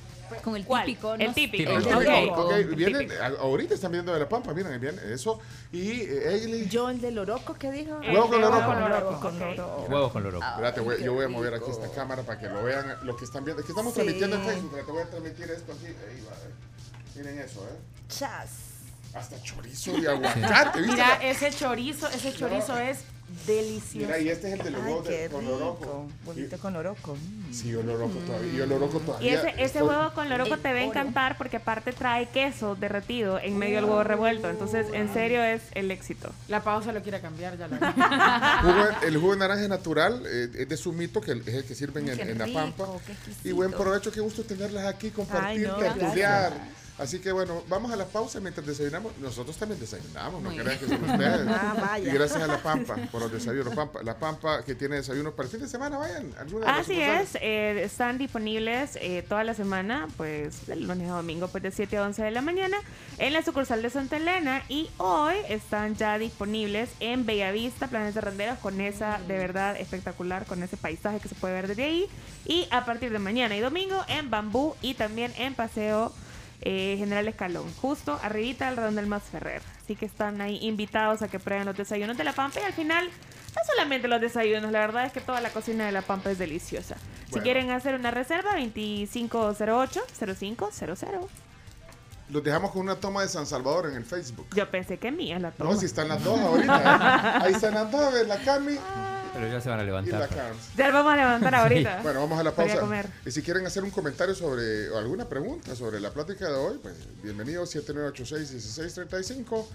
Con el ¿Cuál? típico. El no- típico. el Típico. típico, Ok. ok, El vienen, típico. ahorita están viendo de la pampa, miren, bien, eso. Y eh. Yo, el del Oroco, ¿qué dijo? Huevo con con Huevo con. Huevos con loroco. Espérate, güey, yo voy a mover aquí esta cámara para que lo vean los que están viendo. Es que estamos Sí. transmitiendo en Facebook, pero te voy a transmitir esto aquí. Ahí va, eh. Miren eso, ¿eh? Chas. Hasta chorizo de aguacate, ¿viste? Mira, la- ese chorizo, ese chorizo es delicioso. Mira, y este es el de los huevos de- con loroco. Huevito con Oroco. Mm. Sí, yo loroco todavía. Loroco Y todavía. ese, ese estoy- huevo con loroco El te va a encantar porque aparte trae queso derretido en medio del huevo revuelto. Entonces, en serio, es el éxito. La pausa lo quiere cambiar, ya la Jugo- el jugo de naranja natural, eh, es de sumito, que es el que sirven en, la pampa. Y buen provecho, qué gusto tenerlas aquí, compartir, Ay, no, tertuliar. Así que bueno, vamos a la pausa mientras desayunamos. Nosotros también desayunamos, no crean que son ustedes. Ah, vaya. Y gracias a la Pampa por los desayunos. Pampa, la Pampa que tiene desayunos para el fin de semana, vayan. Así es, eh, están disponibles eh, toda la semana, pues del lunes a domingo, pues de 7 a 11 de la mañana, en la sucursal de Santa Elena. Y hoy están ya disponibles en Bellavista, Planes de Renderos, con esa de verdad espectacular, con ese paisaje que se puede ver desde ahí. Y a partir de mañana y domingo en Bambú y también en Paseo eh, General Escalón, justo arribita del Redondel Más Ferrer. Así que están ahí invitados a que prueben los desayunos de La Pampa y al final no solamente los desayunos, la verdad es que toda la cocina de La Pampa es deliciosa. Si quieren hacer una reserva, 2508-0500. Los dejamos con una toma de San Salvador en el Facebook. Yo pensé que mía la toma. No, si están las dos ahorita. ¿eh? Ahí están las dos, a ver, la Cami Pero ya se van a y la levantar. Carms. Ya vamos a levantar ahorita. Bueno, vamos a la a pausa. comer. Y si quieren hacer un comentario sobre o alguna pregunta sobre la plática de hoy, pues bienvenidos 7986-1635.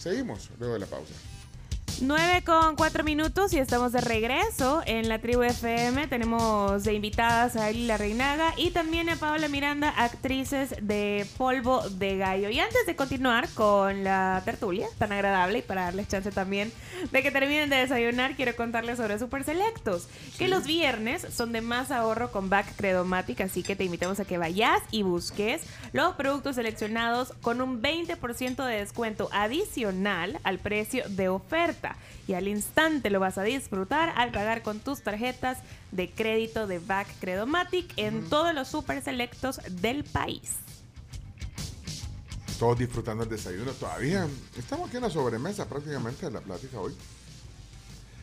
Seguimos luego de la pausa. 9 con 4 minutos y estamos de regreso en la tribu FM. Tenemos de invitadas a Eli La Reinaga y también a Paola Miranda, actrices de Polvo de Gallo. Y antes de continuar con la tertulia tan agradable y para darles chance también de que terminen de desayunar, quiero contarles sobre Super Selectos, que los viernes son de más ahorro con Back Credomatic, así que te invitamos a que vayas y busques los productos seleccionados con un 20% de descuento adicional al precio de oferta. Y al instante lo vas a disfrutar al pagar con tus tarjetas de crédito de Back Credomatic en todos los super selectos del país. Todos disfrutando el desayuno todavía. Estamos aquí en la sobremesa prácticamente de la plática hoy.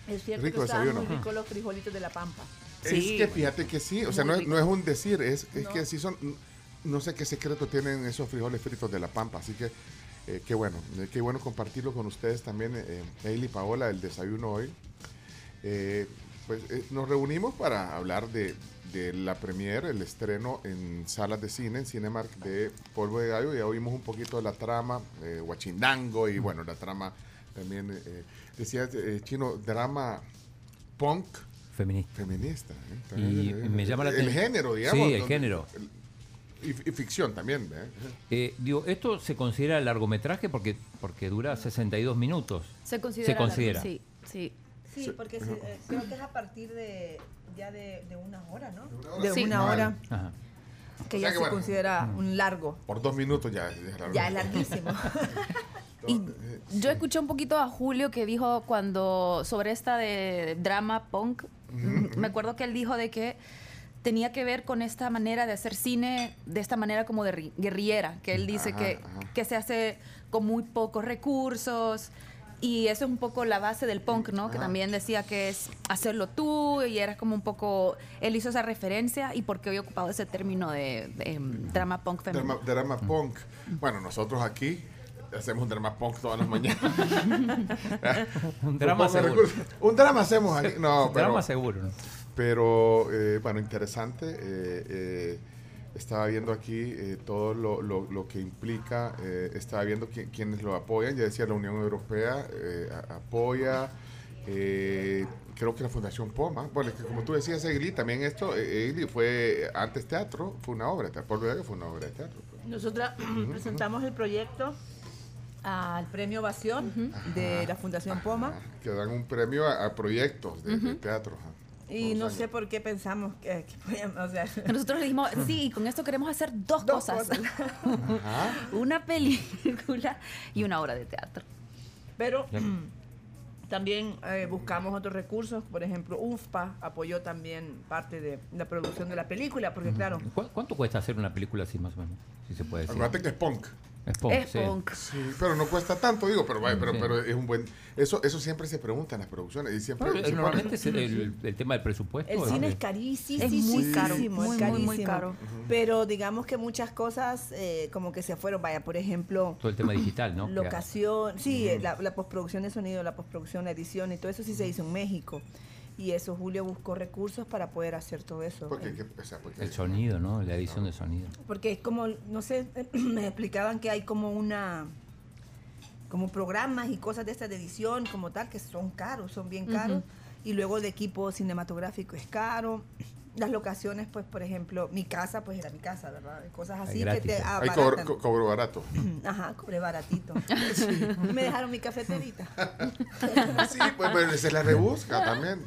Es cierto Rico que estaban desayuno. muy ricos los frijolitos de la pampa. Sí. Es que fíjate que sí, o sea, no es, no es un decir, es, es No. que sí son... no sé qué secreto tienen esos frijoles fritos de la pampa, así que eh, qué bueno, eh, qué bueno compartirlo con ustedes también, eh, Ailey Paola, el desayuno hoy. Eh, pues eh, nos reunimos para hablar de, de la premier, el estreno en salas de cine, en Cinemark de Polvo de Gallo. Ya oímos un poquito de la trama, eh, Huachindango y bueno, la trama también, eh, decía Chino, drama punk Feminista. feminista. ¿eh? Y me llama la El aten- género, digamos. Sí, el donde- género. Y, y ficción también. ¿eh? Eh, digo, esto se considera largometraje porque, porque dura 62 minutos. Se considera. Se considera. Sí, sí. Sí, Sí. porque se- eh, creo que es a partir de ya de, de una hora, ¿no? De Sí. una hora, Ajá. que O sea ya que se bueno. considera un largo. Por dos minutos ya, ya es largo. Ya es larguísimo. Y yo escuché un poquito a Julio que dijo cuando sobre esta de drama punk, me acuerdo que él dijo de que tenía que ver con esta manera de hacer cine, de esta manera como de ri- guerrillera, que él dice Ajá, que, ajá. que se hace con muy pocos recursos. Y eso es un poco la base del punk, ¿no? Que Ajá. también decía que es hacerlo tú y era como un poco... Él hizo esa referencia y por qué había ocupado ese término de, de, em, drama punk femenino. Drama, drama punk. Bueno, nosotros aquí hacemos drama punk todas las mañanas. Un drama seguro. Un drama hacemos aquí. No, pero, drama seguro. ¿no? Pero eh, bueno, interesante. eh, eh, estaba viendo aquí todo lo, lo- lo que implica. estaba viendo qui- quienes lo apoyan. Ya decía, la Unión Europea apoya. creo que la Fundación Poma. Bueno, es que como tú decías, Egli, también esto, Egli fue antes teatro, fue una obra. Por verdad que fue una obra de teatro. pues. Nosotras presentamos el proyecto al premio Ovación de la Fundación Poma. Que dan un premio a, a proyectos de, de teatro. Y no sé por qué pensamos que, que podíamos, o sea, Nosotros le dijimos, sí, y con esto queremos hacer dos, Dos cosas. una película y una obra de teatro. pero Ya. también eh, buscamos otros recursos, por ejemplo, UFPA apoyó también parte de la producción de la película, porque claro, ¿Cu- ¿Cuánto cuesta hacer una película así más o menos? Si se puede decir. Acuérdate que es punk. Es punk, es sí. punk. Sí, pero no cuesta tanto, digo, pero, vaya, pero, Sí. pero es un buen... Eso eso siempre se pregunta en las producciones y siempre... Normalmente es el, el- el tema del presupuesto. el ¿no? cine es carísimo, Es muy carísimo, caro, es muy, muy, muy carísimo. caro. Pero digamos que muchas cosas eh, como que se fueron, vaya, por ejemplo, Todo el tema digital, ¿no? Locación, sí, la, la postproducción de sonido, la postproducción, la edición y todo eso sí se hizo en México. Y eso Julio buscó recursos para poder hacer todo eso. Porque, Eh, que- o sea, porque- El sonido, ¿no? La edición de sonido. Porque es como, no sé, me explicaban que hay como una, como programas y cosas de esta de edición como tal que son caros, son bien caros. Y luego el equipo cinematográfico es caro. Las locaciones, pues, por ejemplo, mi casa, pues era mi casa, ¿verdad? Cosas así que te. Ahí cobro, co- cobro barato. Ajá, cobré baratito. Me dejaron mi cafeterita. sí, pues pero se la rebusca también.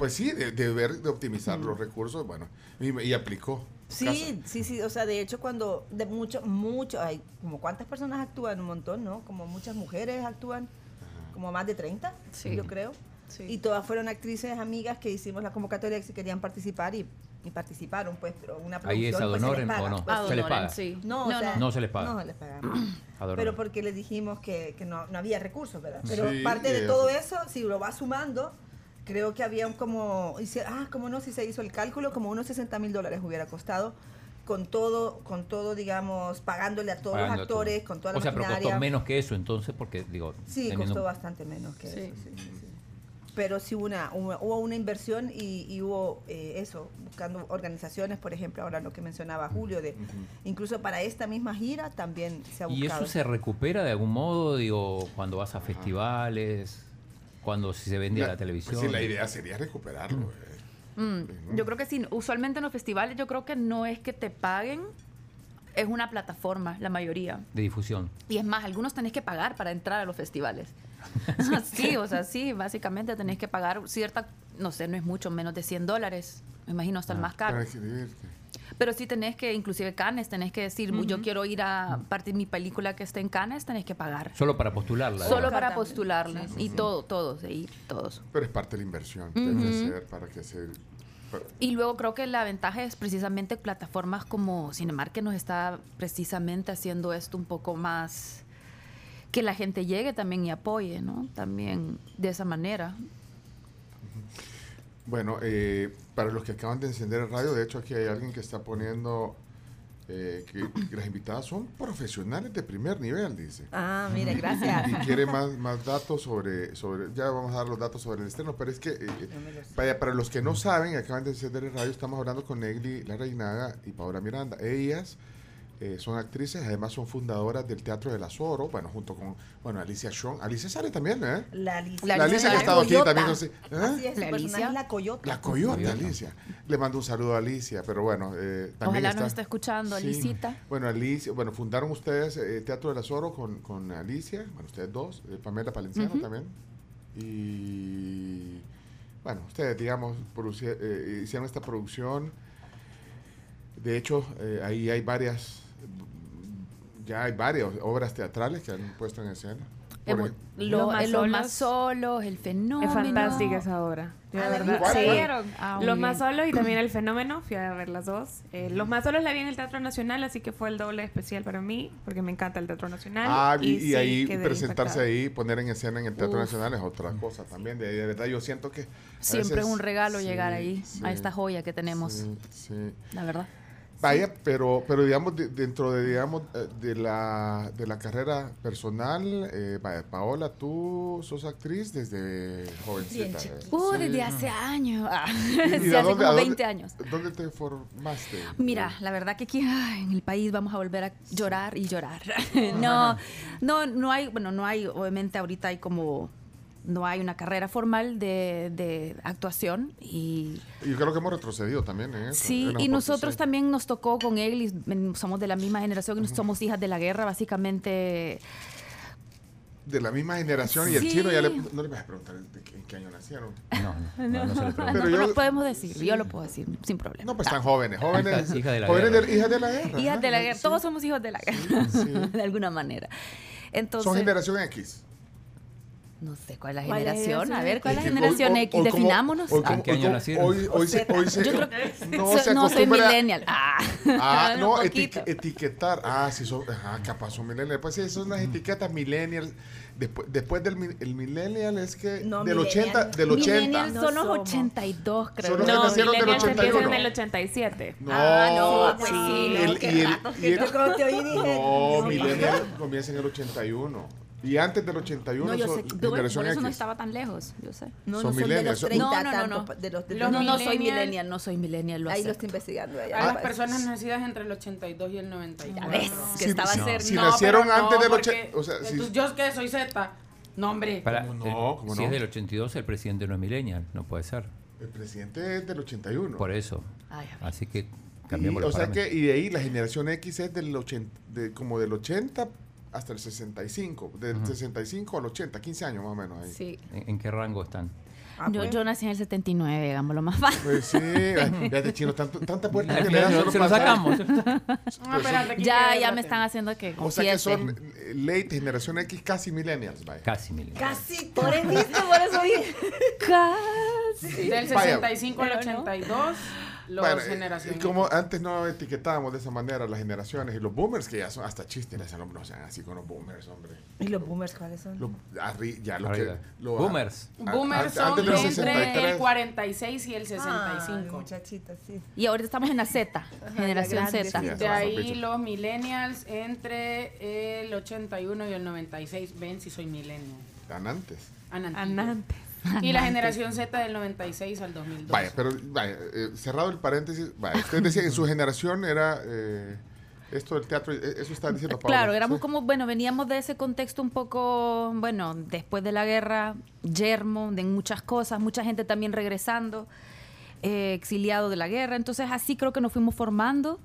Pues sí, de, de ver, de optimizar los recursos, bueno, y, y aplicó. Sí, sí, sí, o sea, de hecho cuando de mucho, mucho, hay como cuántas personas actúan, un montón, ¿no? Como muchas mujeres actúan, como más de 30, Sí. yo creo. Sí. Y todas fueron actrices amigas que hicimos la convocatoria que si querían participar y, y participaron, pues, pero una Ahí es producción, pues, paga, ¿o no? pues. Se les paga. sí. No, o sea, No se les paga. No se les pagamos. Adoro. Pero porque les dijimos que, que no, no había recursos, ¿verdad? Pero Sí, parte de eso. todo eso, si lo vas sumando, creo que había un como, ah, como no, si se hizo el cálculo, como unos 60 mil dólares hubiera costado con todo, con todo, digamos, pagándole a todos Pagando los actores, todo. con toda la O sea, pero costó menos que eso entonces, porque digo. Sí, costó bastante menos que Sí. eso, sí, sí, sí. Pero sí hubo una, hubo, una inversión y, y hubo eh, eso, buscando organizaciones, por ejemplo, ahora lo que mencionaba Julio, de incluso para esta misma gira también se ha ¿Y buscado. eso se recupera de algún modo, digo, cuando vas a festivales, cuando si se vende a la pues televisión? sí, la idea sería recuperarlo. eh. Mm, Yo creo que sí. Usualmente en los festivales yo creo que no es que te paguen, es una plataforma, la mayoría. De difusión. Y es más, algunos tenés que pagar para entrar a los festivales. sí, o sea, sí, básicamente tenés que pagar cierta, no sé, no es mucho, menos de 100 dólares. Me imagino hasta el Ah, más caro. Para escribirte. Pero sí tenés que, inclusive Cannes, tenés que decir, yo quiero ir a parte de mi película que esté en Cannes, tenés que pagar. Solo para postularla. Solo para postularla. Y todo, todos, ahí, todos. Pero es parte de la inversión que hay que hacer para que se... para- Y luego creo que la ventaja es precisamente plataformas como Cinemark que nos está precisamente haciendo esto un poco más que la gente llegue también y apoye, ¿no? También de esa manera. Bueno, eh, para los que acaban de encender el radio, de hecho aquí hay alguien que está poniendo eh, que, que las invitadas son profesionales de primer nivel, dice. Ah, mire, gracias. Y quiere más, más datos sobre, sobre, ya vamos a dar los datos sobre el estreno, pero es que, eh, vaya, para los que no saben, acaban de encender el radio, estamos hablando con Negli La Reinaga y Paola Miranda. Ellas eh, son actrices, además son fundadoras del Teatro del Azoro, bueno, junto con, bueno, Alicia Sean. Alicia sale también, ¿eh? La Alicia. La Alicia que ha estado aquí también, no sé, ¿eh? Así es, La Alicia. es la coyota. La Coyota, Coyota. Alicia. Le mando un saludo a Alicia, pero bueno, eh, también Ojalá está, nos esté escuchando, Sí. Alicita. Bueno, Alicia, bueno, fundaron ustedes eh, Teatro del Azoro con, con Alicia, bueno, ustedes dos, eh, Pamela Palenciano también. Y bueno, ustedes, digamos, eh, hicieron esta producción. De hecho, eh, ahí hay varias, ya hay varias obras teatrales que han puesto en escena. Por Hemos- ej- lo- Los más eh, los más solos, el fenómeno. Es fantástica esa obra. Ah, de ¿la verdad, sí. ¿Cuál? Ah, Los más solos y también el fenómeno, fui a ver las dos. Eh, los más solos la vi en el Teatro Nacional, así que fue el doble especial para mí, porque me encanta el Teatro Nacional. Ah, y, y sí, ahí presentarse impactada. ahí, poner en escena en el Teatro Uf. Nacional es otra cosa también. De, de verdad, yo siento que... Siempre es veces- un regalo sí, llegar ahí, sí, a esta joya que tenemos, Sí, sí. la verdad. Vaya, pero, pero digamos, de- dentro de, digamos, eh, de la, de la carrera personal, eh, vaya, Paola, tú sos actriz desde jovencita. Bien chiquita. Uh, Sí. desde hace años. Ah, ¿Y- y desde a hace dónde- como dónde- 20 años. ¿Dónde te formaste? Mira, la verdad que aquí ay, en el país vamos a volver a llorar y llorar. no, no, no hay, bueno, no hay, obviamente ahorita hay como, no hay una carrera formal de, de actuación y Yo creo que hemos retrocedido también en eso. sí, en y nosotros sí. también nos tocó con él y somos de la misma generación y somos hijas de la guerra, básicamente. De la misma generación y el chino, ya le, no le vas a preguntar en qué año nacieron. No, no, no, no se le pregunta. Pero no, yo- lo podemos decir, yo lo puedo decir sin problema. No, pues están jóvenes, jóvenes. Hija- hija de la jóvenes guerra. de- hijas de la guerra. Hijas de la guerra, sí. todos somos hijos de la guerra, Sí. de alguna manera. Entonces, Son generación X. no sé cuál es la ¿Cuál es generación, esa? a ver, ¿cuál es la generación X? hoy Definámonos. hoy Ah. ¿En qué hoy año nacieron? Hoy, hoy se, hoy se- Yo creo no So- se no soy millennial. Ah, Ah, no, etique- etiquetar. Ah, sí, son, ajá, capaz son millennials. Pues sí, son unas etiquetas millennials. Después, después del el millennial es que No, del millennial. 80, del 80. Millennials son los No somos. 82, creo. Son los que No, nacieron del millennials empiezan 81. en el 87. No, Ah, no, pues Sí, sí. el- no, y el- y que el- yo creo que hoy dije. No, no, millennial comienza en el 81. Y antes del 81 No, yo son sé, por generación eso no X. estaba tan lejos, yo sé. No, Son no son de millennials, los son- 30 No, no, no, tanto, no. pa- de los, de Los No, no soy millennial, no soy millennial, lo Ahí lo estoy investigando. ahí las personas nacidas entre el 82 y el 91. Ya ves, que Si- estaba cerca. si No, nacieron no, antes del porque- 80. O sea, si- entonces, yo que soy Z. No, hombre. Para- ¿Cómo no? eh, ¿Cómo si no? es del 82, el presidente no es millennial, no puede ser. el presidente es del 81. Por eso. Ay. Así que Y, cambiamos o los sea que, y de ahí la generación X es del 80, de, como del 80 hasta el 65. Del 65 al 80, 15 años más o menos ahí. Sí. ¿En, en qué rango están? Ah, yo, pues. yo nací en el 79, digámoslo más fácil. Pues sí, ay, fíjate chino, tanto, tanta puerta que le solo se lo sacamos. Espérate, aquí Ya, ya me están haciendo que O sea que son late, generación X, casi millennials, vaya. Casi millennial. Casi, por eso, por eso dije. Casi. Del Vaya. 65 al Pero no. 82, los Bueno, generaciones. y como antes no etiquetábamos de esa manera las generaciones y los boomers, que ya son hasta chistes, le hacen los- no sean así con los boomers, hombre. ¿Y los boomers cuáles son? Los- ya los Arriba. que. lo- Boomers. a- Boomers antes- son entre 63. el 46 y el Ay, 65. muchachita, sí. Y ahorita estamos en la Z, generación Z. sí. de ahí los millennials entre el 81 y el 96. Ven si soy millennial. Tan antes. Anantito. Y la generación Z del 96 al 2002. Vaya, pero vaya, eh, cerrado el paréntesis, vaya, usted decía que en su generación era eh, esto del teatro, eh, eso está diciendo Paula. Claro, éramos Sí. como, bueno, veníamos de ese contexto un poco, bueno, después de la guerra, yermo, de muchas cosas, mucha gente también regresando, eh, exiliado de la guerra. Entonces así creo que nos fuimos formando.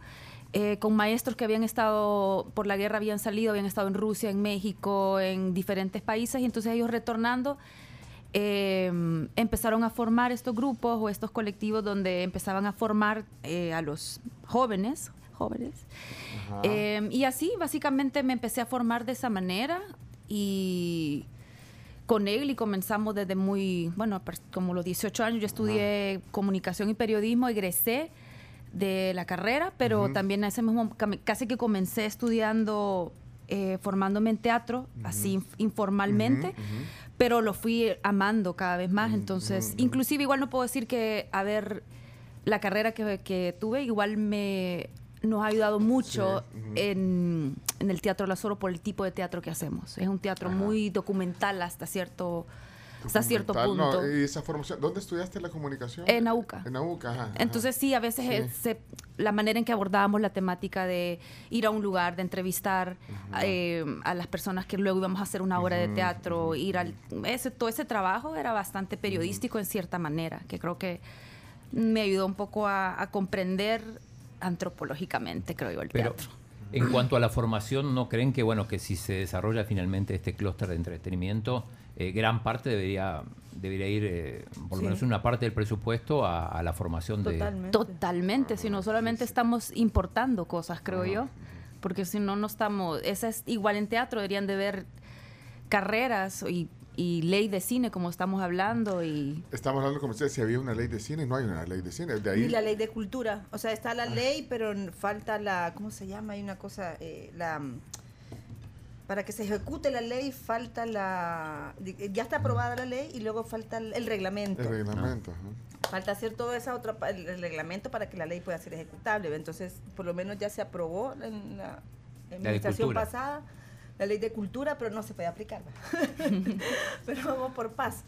eh, con maestros que habían estado por la guerra, habían salido, habían estado en Rusia, en México, en diferentes países, y entonces ellos retornando eh, empezaron a formar estos grupos o estos colectivos donde empezaban a formar eh, a los jóvenes, jóvenes. Eh, y así básicamente me empecé a formar de esa manera y con él y comenzamos desde muy, bueno, como los 18 años, yo estudié comunicación y periodismo, egresé de la carrera, pero también a ese mismo, casi que comencé estudiando, eh, formándome en teatro, así inf- informalmente, pero lo fui amando cada vez más, entonces, inclusive igual no puedo decir que, a ver, la carrera que, que tuve igual me nos ha ayudado mucho Sí, en, en el Teatro La Soro por el tipo de teatro que hacemos. Es un teatro muy documental hasta cierto, hasta cierto punto. no, y esa formación, ¿dónde estudiaste la comunicación? En AUCA. En AUCA, ajá, ajá. Entonces sí, a veces Sí. es, se- la manera en que abordábamos la temática de ir a un lugar, de entrevistar eh, a las personas que luego íbamos a hacer una obra de teatro, ir al... Ese, todo ese trabajo era bastante periodístico en cierta manera, que creo que me ayudó un poco a, a comprender antropológicamente, creo yo, el Pero teatro. en cuanto a la formación, ¿no creen que bueno que si se desarrolla finalmente este clúster de entretenimiento, eh, gran parte debería debería ir, eh, por lo Sí. menos una parte del presupuesto a, a la formación de... Totalmente. Totalmente, si no solamente sí. estamos importando cosas, creo yo, porque si no, no estamos, esa es igual en teatro, deberían de ver carreras y, y ley de cine, como estamos hablando, y Estamos hablando como ustedes, si había una ley de cine, no hay una ley de cine. De ahí, Ni la ley de cultura. O sea, está la ley, pero falta la. ¿Cómo se llama? Hay una cosa. eh, la mm, Para que se ejecute la ley, falta la. Ya está aprobada la ley y luego falta el, el reglamento. el reglamento. Falta hacer todo esa otra pa- el, el reglamento para que la ley pueda ser ejecutable. Entonces, por lo menos ya se aprobó en la administración pasada la ley de cultura, pero no se puede aplicar. pero vamos por paso.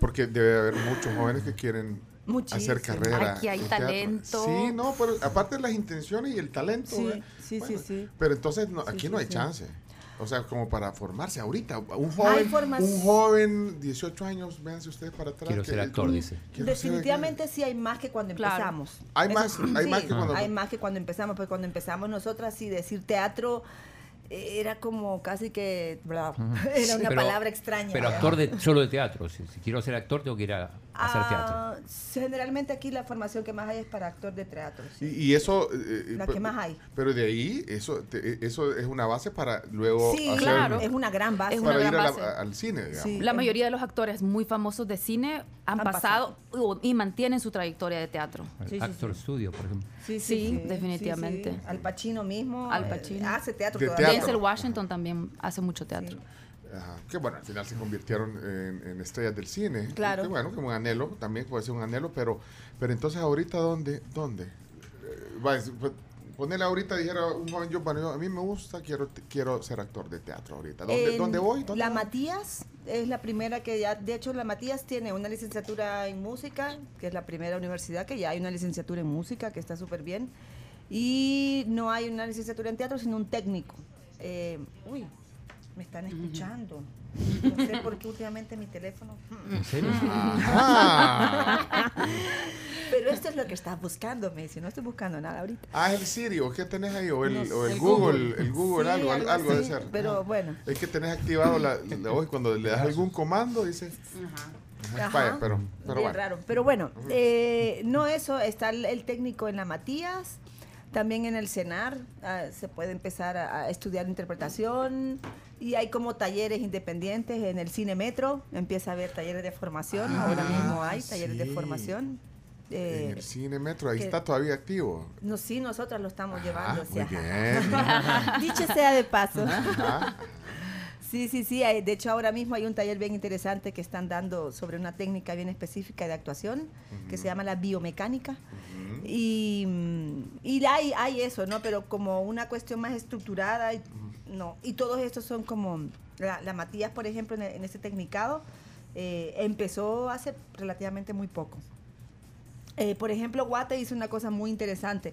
Porque debe haber muchos jóvenes que quieren Muchísimo. hacer carrera. Aquí hay teatro. talento. Sí, no, pero aparte de las intenciones y el talento. Sí, ¿verdad? sí, sí, sí. Pero entonces no, aquí sí, no hay sí. chance. O sea, como para formarse ahorita. Un joven, un joven, 18 años, véanse ustedes para atrás. Quiero que- ser actor, dice. Definitivamente sí hay más que cuando Claro. empezamos. Hay Eso más- sí. hay más que cuando- Hay más que cuando empezamos, porque cuando empezamos nosotras sí decir teatro era como casi que bla, era una Pero- palabra extraña. Pero actor de, solo de teatro. Si, si quiero ser actor, tengo que ir a, a hacer teatro. Ah, generalmente aquí la formación que más hay es para actor de teatro. sí. Y, y eso. eh, La pe- que más hay. Pero de ahí, eso, te- eso es una base para luego. Sí, hacer- claro. es una gran base. Es una Para ir la- al cine, digamos. Sí. la mayoría de los actores muy famosos de cine han, Han pasado, y mantienen su trayectoria de teatro. El sí, sí, Actor Studio, por ejemplo. Sí, Sí, definitivamente. Al Pacino mismo. Al eh, Pacino. hace teatro De todavía. teatro. Denzel Washington también hace mucho teatro. Sí. Ajá. Que bueno, al final se convirtieron en, en estrellas del cine. Claro. Que bueno, como un anhelo, también puede ser un anhelo, pero, pero entonces ahorita, ¿dónde? ¿Dónde? Ponele ahorita, dijera un joven yo, bueno, a mí me gusta, quiero, quiero ser actor de teatro ahorita. ¿Dónde, En ¿dónde voy? ¿Dónde la voy? Matías es la primera que ya, de hecho la Matías tiene una licenciatura en música, que es la primera universidad que ya hay una licenciatura en música, que está súper bien. Y no hay una licenciatura en teatro, sino un técnico. Eh, uy, me están escuchando. No sé por qué últimamente mi teléfono... ¿En serio? Ajá. Pero esto es lo que estás buscando, me dice. No estoy buscando nada ahorita. Ah, el Siri, ¿o qué tenés ahí? O el, No o sé. el El Google, Google. el Google, Sí, algo, algo algo de ser. pero Ajá. bueno. Es que tenés activado la, la- hoy cuando le das algún comando, dice. Ajá, Ajá. Vaya, pero, pero bueno. raro. Pero bueno, eh, no eso, está el, el técnico en la Matías, también en el CENAR ah, se puede empezar a, a estudiar interpretación y hay como talleres independientes en el Cine Metro, empieza a haber talleres de formación, Ah, ahora mismo hay talleres de formación. eh, En el cine metro, ahí que- está todavía activo. no, sí, nosotras lo estamos Ah, llevando. muy bien. Dicho sea de paso. Ajá. Sí, sí, sí. De hecho, ahora mismo hay un taller bien interesante que están dando sobre una técnica bien específica de actuación que se llama la biomecánica. Y, y hay, hay eso, ¿no? Pero como una cuestión más estructurada, y, no. Y todos estos son como, la, la Matías, por ejemplo, en, en este tecnicado, eh, empezó hace relativamente muy poco. Eh, por ejemplo, Guate hizo una cosa muy interesante.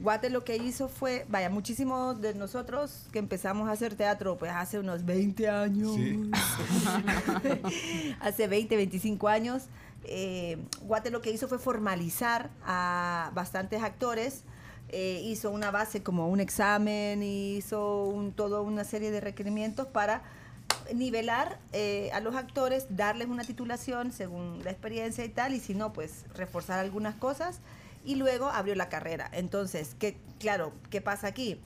Guate lo que hizo fue, vaya, muchísimos de nosotros que empezamos a hacer teatro, pues hace unos 20 años, Sí. hace 20, 25 años, eh, Guate lo que hizo fue formalizar a bastantes actores. eh, hizo una base como un examen, hizo un, toda una serie de requerimientos para nivelar eh, a los actores, darles una titulación según la experiencia y tal, y si no, pues reforzar algunas cosas y luego abrió la carrera. Entonces, ¿qué, claro, ¿qué pasa aquí?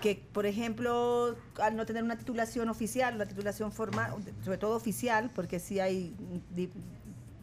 Que, por ejemplo, al no tener una titulación oficial, una titulación formal, sobre todo oficial, porque sí hay di-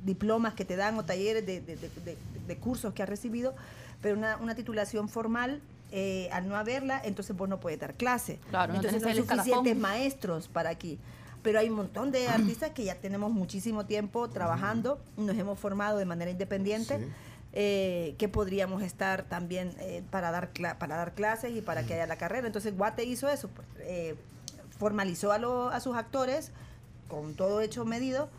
diplomas que te dan o talleres de- de- de- de cursos que has recibido, pero una, una titulación formal, eh, al no haberla, entonces vos no puedes dar clase. Claro, entonces no hay suficientes maestros para aquí. Pero hay un montón de artistas que ya tenemos muchísimo tiempo trabajando, nos hemos formado de manera independiente. Sí. eh, que podríamos estar también eh, para, dar para dar clases y para que haya la carrera. Entonces Guate hizo eso, pues, eh, formalizó a, lo- a sus actores con todo hecho medido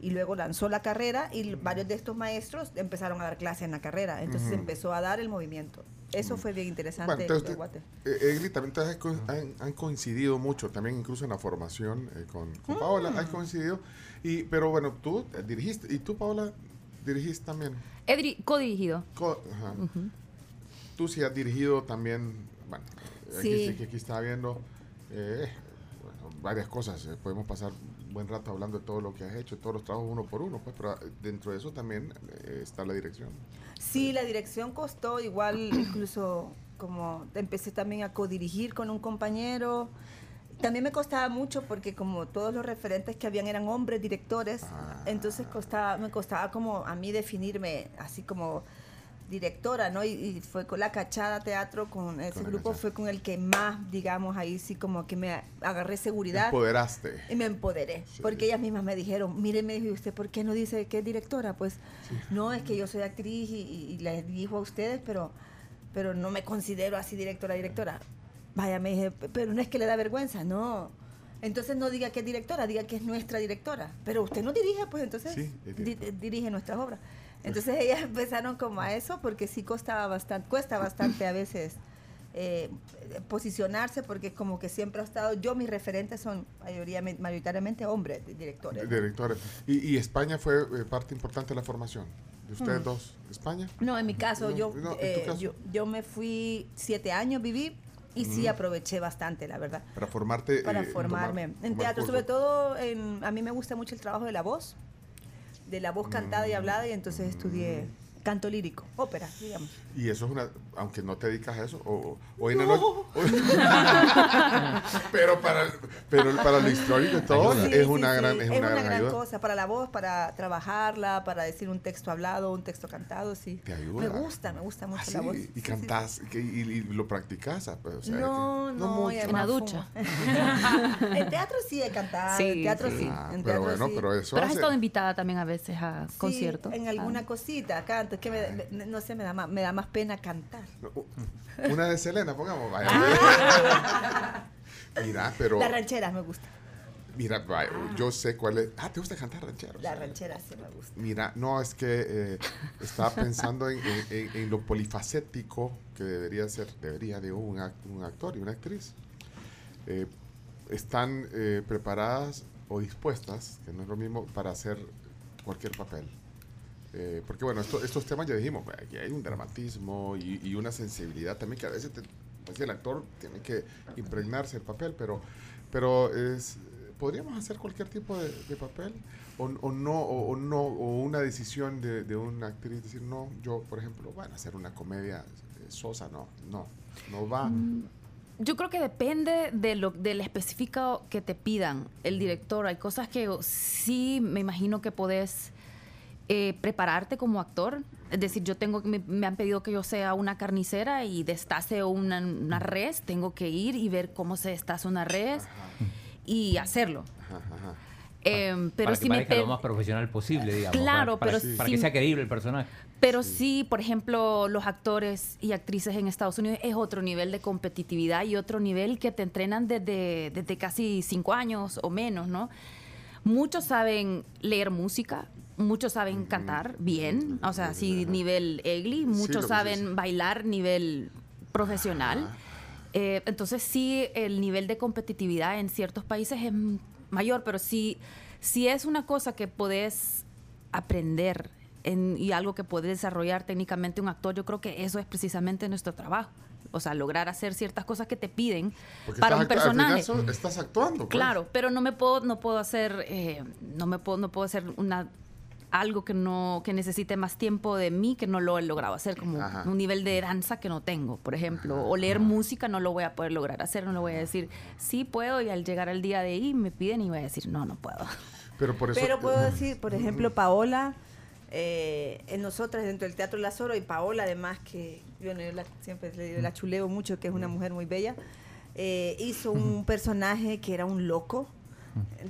y luego lanzó la carrera y varios de estos maestros empezaron a dar clases en la carrera. Entonces Ujú. empezó a dar el movimiento. Eso fue bien interesante Bueno, entonces, de Guate. eh, Egli, también han, co- han- han coincidido mucho, también incluso en la formación eh, con, con Paola, Mm. han coincidido. Y, pero bueno, tú eh, dirigiste, y tú, Paola, dirigiste también. He diri- codirigido. Co- ajá. Tú sí has dirigido también, bueno, aquí, Sí. sí que aquí estaba viendo eh, bueno, varias cosas. eh, podemos pasar un buen rato hablando de todo lo que has hecho, todos los trabajos uno por uno, pues, pero eh, dentro de eso también eh, está la dirección. Sí, la dirección costó igual, incluso como empecé también a codirigir con un compañero. También me costaba mucho porque como todos los referentes que habían eran hombres directores, Ah. entonces costaba, me costaba como a mí definirme así como directora, ¿no? Y, y fue con la Cachada Teatro, con ese Con grupo fue con el que más, digamos, ahí sí como que me agarré seguridad. Empoderaste. Y me empoderé, Sí. porque ellas mismas me dijeron, mire, me dijo, ¿y usted por qué no dice que es directora? Pues no, es que yo soy actriz y, y- les dijo a ustedes, pero, pero no me considero así directora, directora. Vaya, me dije, pero no es que le da vergüenza, no. Entonces no diga que es directora, diga que es nuestra directora. Pero usted no dirige, pues entonces Sí, di- dirige nuestras obras. Entonces ellas empezaron como a eso, porque sí costaba bastante, cuesta bastante a veces eh, posicionarse, porque como que siempre ha estado, yo mis referentes son mayoría, mayoritariamente hombres, di- directores. ¿no? Directores. Y, y España fue eh, parte importante de la formación. ¿De ustedes Mm. dos? ¿España? No, en mi caso, No, yo, no, ¿en tu eh, caso? yo, yo me fui siete años, viví, y sí aproveché bastante, la verdad, Para formarte. para eh, formarme. tomar- en tomar teatro, cursos. sobre todo, en, a mí me gusta mucho el trabajo de la voz, de la voz cantada Mm. y hablada, y entonces estudié canto lírico, ópera, digamos. Y eso es una. Aunque no te dedicas a eso. O, o en la noche- pero, para, pero para lo histórico y todo, Ayuda. es Sí, una sí, gran, sí. es una gran, ayuda. cosa para la voz, para trabajarla, para decir un texto hablado, un texto cantado, sí. Te ayuda. Me gusta, me gusta mucho Ah, la sí, voz. Y Sí, sí, cantás, que- y, y lo practicas. ah, pues, o sea, No, que- no, mucho. y En la ducha. en teatro sí he cantado, Sí, en teatro sí. sí. Ah, en pero teatro bueno, sí. pero eso Pero has estado invitada también a veces a Sí, conciertos. En alguna cosita, canto, es que me- me- no sé, me da, más, me da más pena cantar. Una de Selena, pongamos. vaya. Mira, pero. Las rancheras me gusta. Mira, vaya, yo sé cuál es. Ah, ¿te gusta cantar rancheros? Las rancheras sí me gusta. Mira, no, es que eh, estaba pensando en, en- en- en lo polifacético que debería ser, debería de un, act- un actor y una actriz. Eh, están eh, preparadas o dispuestas, que no es lo mismo, para hacer cualquier papel. Eh, porque bueno, esto- estos temas ya dijimos, pues, aquí hay un dramatismo y, y una sensibilidad también que a veces te- pues, el actor tiene que impregnarse el papel, pero, pero es, podríamos hacer cualquier tipo de, de papel o, o no o, o no o una decisión de, de una actriz decir no, yo por ejemplo, bueno, hacer una comedia eh, sosa, no, no, no va. Yo creo que depende de lo del específico que te pidan el director. Hay cosas que sí me imagino que podés eh, prepararte como actor. Es decir, yo tengo me, me han pedido que yo sea una carnicera y destace una, una res, tengo que ir y ver cómo se destaza una res y hacerlo. Ajá, ajá. Em, pero para si que me parezca lo más profesional posible, digamos. Claro, para, para- para que sea creíble el personaje. Pero sí. por ejemplo, los actores y actrices en Estados Unidos es otro nivel de competitividad y otro nivel que te entrenan desde, desde casi cinco años o menos, ¿no? Muchos saben leer música, muchos saben cantar bien, o sea, sí, nivel Egli, muchos saben bailar nivel profesional. Eh, entonces sí, el nivel de competitividad en ciertos países es mayor, pero sí, sí es una cosa que podés aprender en- y algo que puede desarrollar técnicamente un actor, yo creo que eso es precisamente nuestro trabajo. O sea, lograr hacer ciertas cosas que te piden Porque para un personaje. son- estás actuando. pues. Claro, pero no me puedo, no puedo hacer, eh, no me puedo, no puedo hacer una algo que no, que necesite más tiempo de mí que no lo he logrado hacer, como Ajá. un nivel de danza que no tengo, por ejemplo, o leer música no lo voy a poder lograr hacer, no lo voy a decir, sí puedo, y al llegar al día de ahí me piden y voy a decir, no, no puedo. Pero por eso. Pero puedo decir, por ejemplo, Paola, eh, en nosotras dentro del Teatro Lazoro, y Paola además, que yo, no- yo la- siempre le- la chuleo mucho, que es una mujer muy bella, eh, hizo un personaje que era un loco,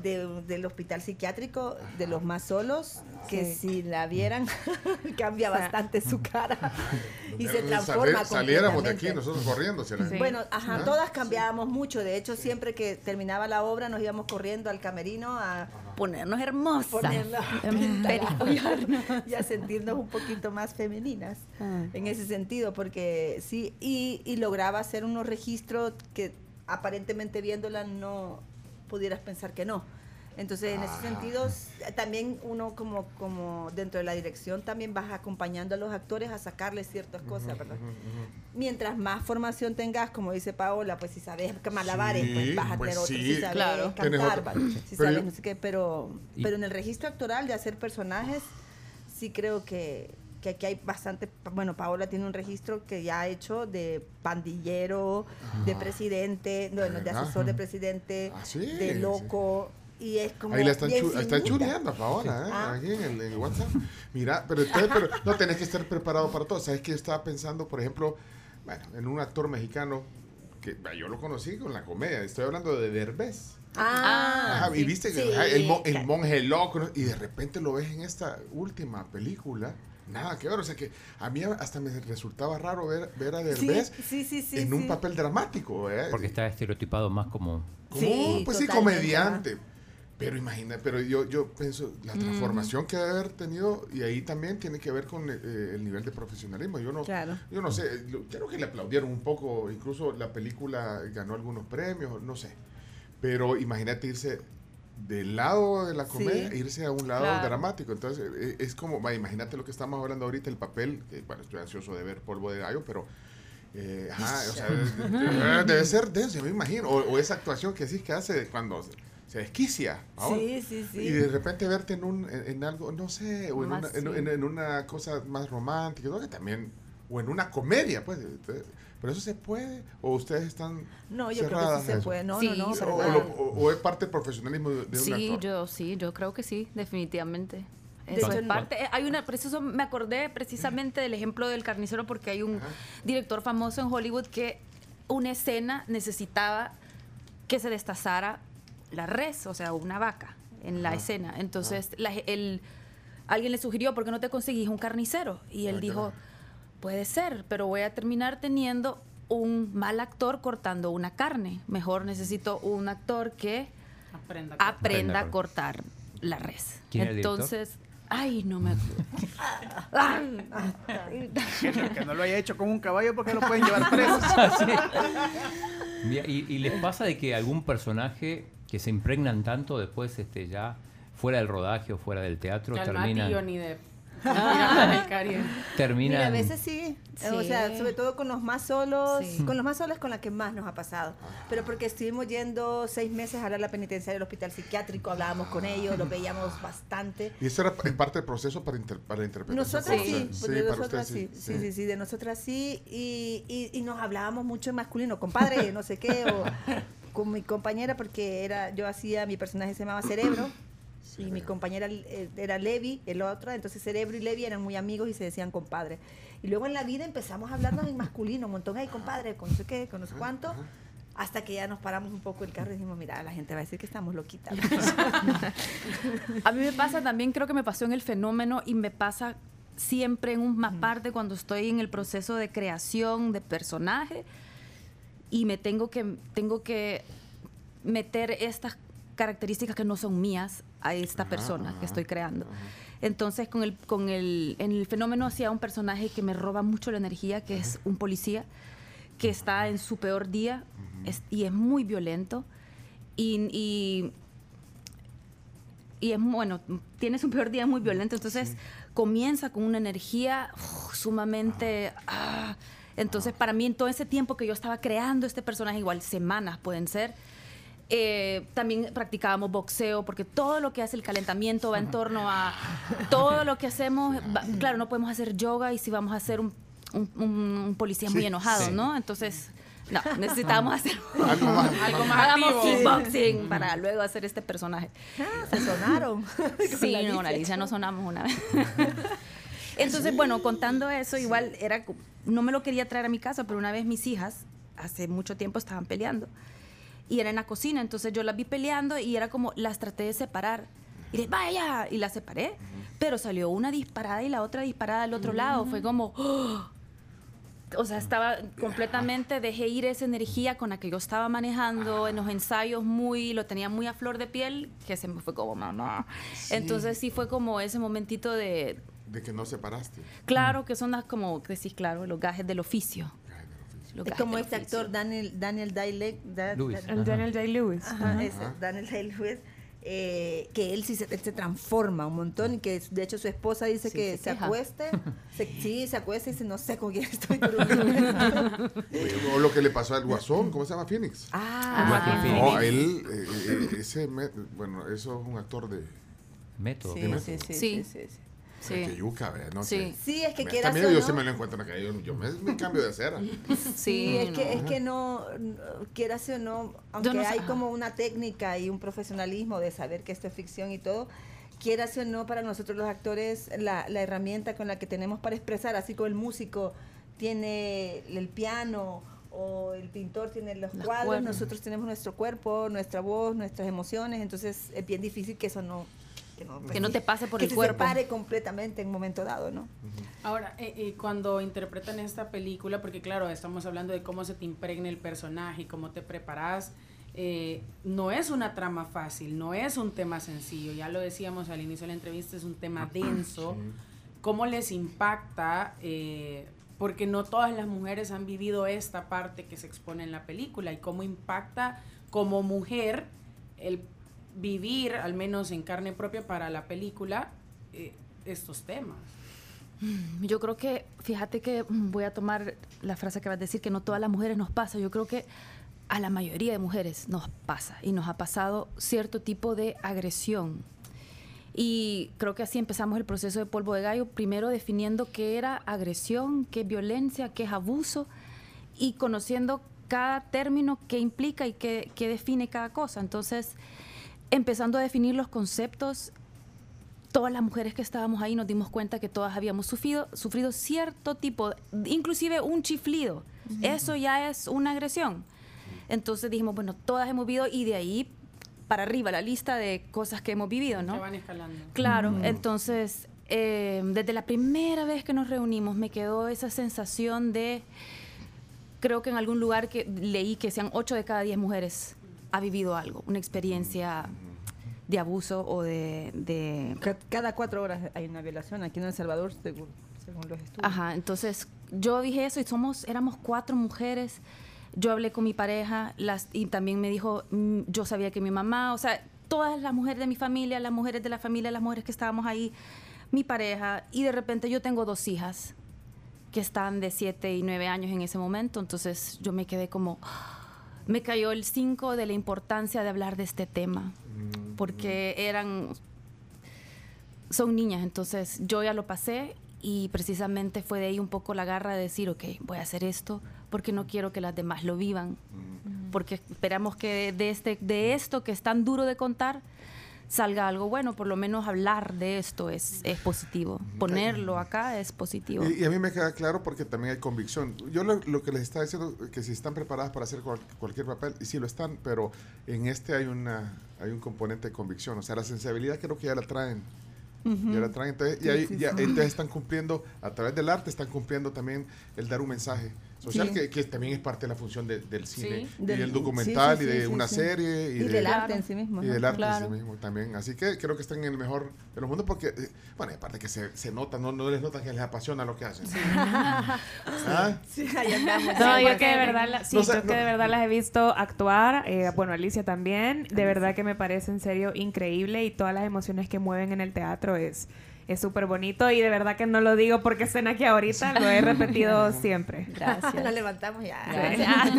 de- del hospital psiquiátrico, de los más solos, que si la vieran, cambia bastante su cara y se transforma. Saliéramos de aquí nosotros corriendo. Sí. Bueno, ajá, ¿Ah? todas cambiábamos mucho. De hecho, siempre que terminaba la obra nos íbamos corriendo al camerino a Ponernos hermosas. y a sentirnos un poquito más femeninas Ah. en ese sentido, porque sí, y, y lograba hacer unos registros que aparentemente viéndola no pudieras pensar que no. Entonces, en esos sentidos, también uno como, como dentro de la dirección también vas acompañando a los actores a sacarles ciertas cosas, ¿verdad? Mientras más formación tengas, como dice Paola, pues si sabes que malabares, Sí, pues vas a pues tener otro, sí. si sabes Claro. Cantar, si Pero sabes yo- no sé qué, pero, pero en el registro actoral de hacer personajes, sí creo que, que aquí hay bastante, bueno, Paola tiene un registro que ya ha hecho de pandillero, de presidente, bueno, de Ajá. asesor de presidente, Ah, sí, de sí. loco, y es como Ahí la están, chu- están chuleando ahora, ¿eh? Ah. Aquí en el, en WhatsApp. Mira, pero, pero no tenés que estar preparado para todo. ¿Sabes que Yo estaba pensando, por ejemplo, bueno, en un actor mexicano que yo lo conocí con la comedia. Estoy hablando de Derbez. Ah, Ajá, y viste que sí. el, mo- el monje loco, ¿no? y de repente lo ves en esta última película. Nada que ver, o sea que a mí hasta me resultaba raro ver, ver a Derbez sí, sí, sí, en un papel dramático. ¿eh? Porque está estereotipado más como... Como, Sí, pues sí, comediante. Pero imagina, pero yo, yo pienso, la transformación que debe haber tenido, y ahí también tiene que ver con eh, el nivel de profesionalismo. Yo no, Claro. yo no sé, lo- creo que le aplaudieron un poco, incluso la película ganó algunos premios, no sé. Pero imagínate irse del lado de la comedia, e irse a un lado Claro. dramático. Entonces, eh, es como, va, imagínate lo que estamos hablando ahorita, el papel, que bueno, estoy ansioso de ver Polvo de Gallo, pero... eh, ajá, o sea, debe, debe ser denso, yo me imagino. O, o esa actuación que decís que hace cuando se, desquicia. Sí, sí, sí. Y de repente verte en, un, en, en algo, no sé, o en una, en, sí. en- en una cosa más romántica, ¿no? que también, o en una comedia, pues. entonces, ¿Pero eso se puede? ¿O ustedes están No, yo creo que sí se puede. No, Sí, no, no. O, es parte del profesionalismo de, de un Sí, actor. yo sí, yo creo que sí, definitivamente. De Eso hecho, es parte. eh, Hay una, preciso, me acordé precisamente del ejemplo del carnicero porque hay un director famoso en Hollywood que una escena necesitaba que se destazara la res, o sea, una vaca en la escena. Entonces, la el, alguien le sugirió, ¿por qué no te conseguís un carnicero? Y él dijo. Puede ser, pero voy a terminar teniendo un mal actor cortando una carne. Mejor necesito un actor que Aprenda. a cortar la res. Entonces, ay, no me Que no, que no lo haya hecho con un caballo porque lo pueden llevar preso. Mira, ¿y, y les pasa de que algún personaje que se impregnan tanto después este ya fuera del rodaje o fuera del teatro terminan Johnny Depp. Terminan Mira, a veces sí. O Sí. sea, sobre todo con los más solos. Sí. Con los más solos con la que más nos ha pasado. Pero porque estuvimos yendo seis meses a la penitenciaria del hospital psiquiátrico, hablábamos con ellos, los veíamos bastante. Y eso era pa- parte del proceso para, inter- para la interpretación. Nosotras sí, pues de nosotras sí, sí, sí, sí, de nosotras sí, y, y, y nos hablábamos mucho en masculino, compadre, no sé qué, o con mi compañera, porque era, yo hacía, mi personaje se llamaba Cerebro, y mi compañera eh, era Levi, el otro, entonces Cerebro y Levi eran muy amigos y se decían compadre. Y luego en la vida empezamos a hablarnos en masculino, un montón, ay, compadre, con no sé qué, con no sé cuánto, hasta que ya nos paramos un poco el carro y dijimos, mira, la gente va a decir que estamos loquitas. A mí me pasa también, creo que me pasó en el fenómeno y me pasa siempre en una parte cuando estoy en el proceso de creación de personaje y me tengo que, tengo que meter estas características que no son mías a esta persona que estoy creando. Entonces, con el, con el, en el fenómeno hacía un personaje que me roba mucho la energía, que es un policía que está en su peor día es- y es muy violento. Y, y, y es bueno, tiene su peor día muy violento, entonces comienza con una energía uf, sumamente... ah, entonces, para mí, en todo ese tiempo que yo estaba creando este personaje, igual semanas pueden ser, eh, también practicábamos boxeo, porque todo lo que hace el calentamiento va en torno a todo lo que hacemos. va- claro, no podemos hacer yoga y si vamos a hacer un, un- un- un policía muy Sí, enojado, sí. ¿no? Entonces, no, necesitáamos hacer Algo más. Algo más Hagamos kickboxing para luego hacer este personaje. Ah, se sonaron. Sí, la no, Alicia. No sonamos una vez. Entonces, bueno, contando eso, igual era, no me lo quería traer a mi casa, pero una vez mis hijas, hace mucho tiempo, estaban peleando. Y era en la cocina, entonces yo las vi peleando y era como, las traté de separar. Y le vaya, y las separé, pero salió una disparada y la otra disparada al otro lado. Fue como, ¡oh! o sea, estaba completamente, dejé ir esa energía con la que yo estaba manejando en los ensayos muy, lo tenía muy a flor de piel, que se me fue como mamá. Entonces sí fue como ese momentito de, De que no separaste. claro que son las como, sí, claro, los gajes del oficio. Es como este oficio. actor Daniel, Daniel Day-Lewis. Da- Lewis. da- El Daniel Day-Lewis. Ajá, ese, Daniel Day-Lewis, eh, que él sí se, él se transforma un montón y que de hecho su esposa dice Sí, que se acueste, se- sí, se acuesta y dice, no sé con quién estoy durmiendo". O lo que le pasó al Guasón, ¿cómo se llama? Phoenix. ah, ah. No, él, eh, eh, ese, bueno, eso es un actor de... Método. sí, sí, sí, Sí. sí, sí. Que yuca, ¿ve? No Sí. sé. Sí, es que Me- quieras También yo no- se me lo encuentro acá. Yo, yo me, me cambio de acera. Sí, es, que, es no. que no, no, quieras o no, aunque no sé, hay ajá. como una técnica y un profesionalismo de saber que esto es ficción y todo, quieras o no, para nosotros los actores, la, la herramienta con la que tenemos para expresar, así como el músico tiene el piano o el pintor tiene los Los cuadros, cuernos. nosotros tenemos nuestro cuerpo, nuestra voz, nuestras emociones, entonces es bien difícil que eso no... Que no, Que no te pase por que el se cuerpo. separe completamente en un momento dado, ¿no? Ahora, eh, eh, cuando interpretan esta película, porque claro, estamos hablando de cómo se te impregna el personaje y cómo te preparas, eh, no es una trama fácil, no es un tema sencillo, ya lo decíamos al inicio de la entrevista, es un tema denso. ¿Cómo les impacta? Eh, porque no todas las mujeres han vivido esta parte que se expone en la película y cómo impacta como mujer el vivir, al menos en carne propia para la película, eh, estos temas. Yo creo que, fíjate que mm, voy a tomar la frase que vas a decir, que no todas las mujeres nos pasa. Yo creo que a la mayoría de mujeres nos pasa y nos ha pasado cierto tipo de agresión. Y creo que así empezamos el proceso de polvo de gallo, primero definiendo qué era agresión, qué violencia, qué es abuso y conociendo cada término que implica y qué, qué define cada cosa. Entonces, empezando a definir los conceptos, todas las mujeres que estábamos ahí nos dimos cuenta que todas habíamos sufrido, sufrido cierto tipo, inclusive un chiflido. Eso ya es una agresión. Entonces dijimos, bueno, todas hemos vivido y de ahí para arriba la lista de cosas que hemos vivido, ¿no? Que van escalando. Claro, entonces eh, desde la primera vez que nos reunimos me quedó esa sensación de, creo que en algún lugar que leí que sean 8 de cada 10 mujeres ha vivido algo, una experiencia de abuso o de... de Ca- Cada cuatro horas hay una violación aquí en El Salvador, según, según los estudios. Ajá, entonces yo dije eso y somos, éramos cuatro mujeres. Yo hablé con mi pareja las, y también me dijo, mm, yo sabía que mi mamá, o sea, todas las mujeres de mi familia, las mujeres de la familia, las mujeres que estábamos ahí, mi pareja, y de repente yo tengo dos hijas que están de 7 y 9 años en ese momento, entonces yo me quedé como, me cayó el 5 de la importancia de hablar de este tema, porque eran son niñas, entonces yo ya lo pasé y precisamente fue de ahí un poco la garra de decir, ok, voy a hacer esto porque no quiero que las demás lo vivan, porque esperamos que de, este, de esto que es tan duro de contar salga algo bueno, por lo menos hablar de esto es, es positivo, ponerlo acá es positivo. Y, y a mí me queda claro porque también hay convicción. Yo lo, lo que les estaba diciendo, que si están preparadas para hacer cual- cualquier papel, y sí lo están, pero en este hay, una, hay un componente de convicción. O sea, la sensibilidad creo que ya la traen. Ya la traen. Entonces, y ahí- ya- entonces están cumpliendo, a través del arte, están cumpliendo también el dar un mensaje social, Sí. que, que también es parte de la función de- del cine, y Del- del documental, sí, sí, y de sí, una sí. serie, y, Y de- del arte en sí mismo. y ¿no? del arte Claro. en sí mismo también. Así que creo que están en el mejor de los mundos porque, eh, bueno, y aparte que se, se nota, no, no les nota que les apasiona lo que hacen. ¿Ah? Sí, ahí andamos. No, yo que de verdad, la- sí, No sé, yo que no. de verdad las he visto actuar, eh, bueno, Alicia también, de verdad que me parece en serio increíble y todas las emociones que mueven en el teatro es es súper bonito y de verdad que no lo digo porque estén aquí ahorita, lo he repetido siempre. Gracias. Nos levantamos ya. Gracias.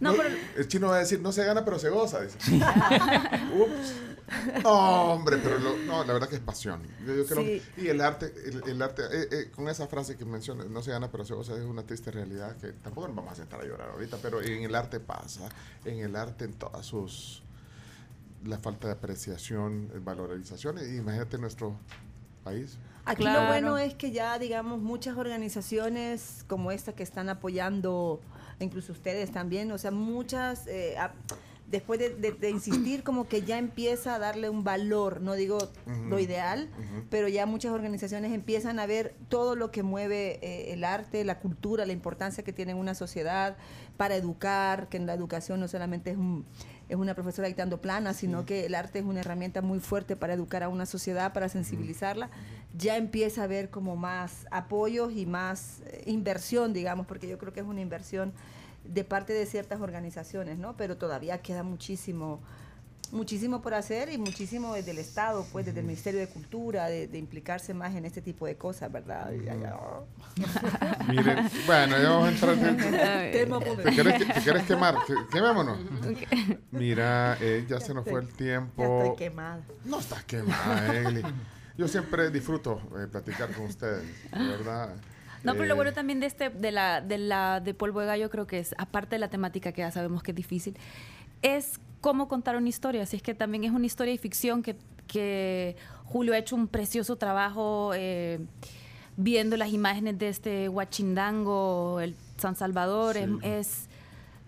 No, No, pero El chino va a decir, no se gana, pero se goza. dice. Ups. No, hombre, pero lo- no, la verdad que es pasión. Yo, yo creo Sí. y el arte, el, el arte eh, eh, con esa frase que menciona, no se gana, pero se goza, es una triste realidad que tampoco nos vamos a sentar a llorar ahorita, pero en el arte pasa, en el arte en todas sus la falta de apreciación, valorización, y imagínate nuestro país. Aquí Claro. lo bueno es que ya, digamos, muchas organizaciones como esta que están apoyando incluso ustedes también, o sea, muchas, eh, a- después de, de- de insistir como que ya empieza a darle un valor, no digo lo ideal, pero ya muchas organizaciones empiezan a ver todo lo que mueve eh, el arte, la cultura, la importancia que tiene en una sociedad para educar, que en la educación no solamente es un es una profesora dictando planas, sino que el arte es una herramienta muy fuerte para educar a una sociedad, para sensibilizarla, ya empieza a haber como más apoyos y más eh, inversión, digamos, porque yo creo que es una inversión de parte de ciertas organizaciones, ¿no? Pero todavía queda muchísimo muchísimo por hacer y muchísimo desde el Estado, pues desde el Ministerio de Cultura, de, de implicarse más en este tipo de cosas, ¿verdad? Ya- Miren, bueno, ya vamos a entrar en Tema ¿Te quieres, te quieres quemar? Que- Quemémonos. Mira, eh, ya, Ya se nos estoy- fue el Ya tiempo. estoy quemada. No estás quemada, Egli. Yo siempre disfruto eh, platicar con ustedes, de verdad. No, pero lo Eh, bueno también de este, de la, de la de polvo de gallo, creo que es, aparte de la temática que ya sabemos que es difícil, es cómo contar una historia. Así es que también es una historia de ficción que, que Julio ha hecho un precioso trabajo eh, viendo las imágenes de este Huachindango, el San Salvador. es- es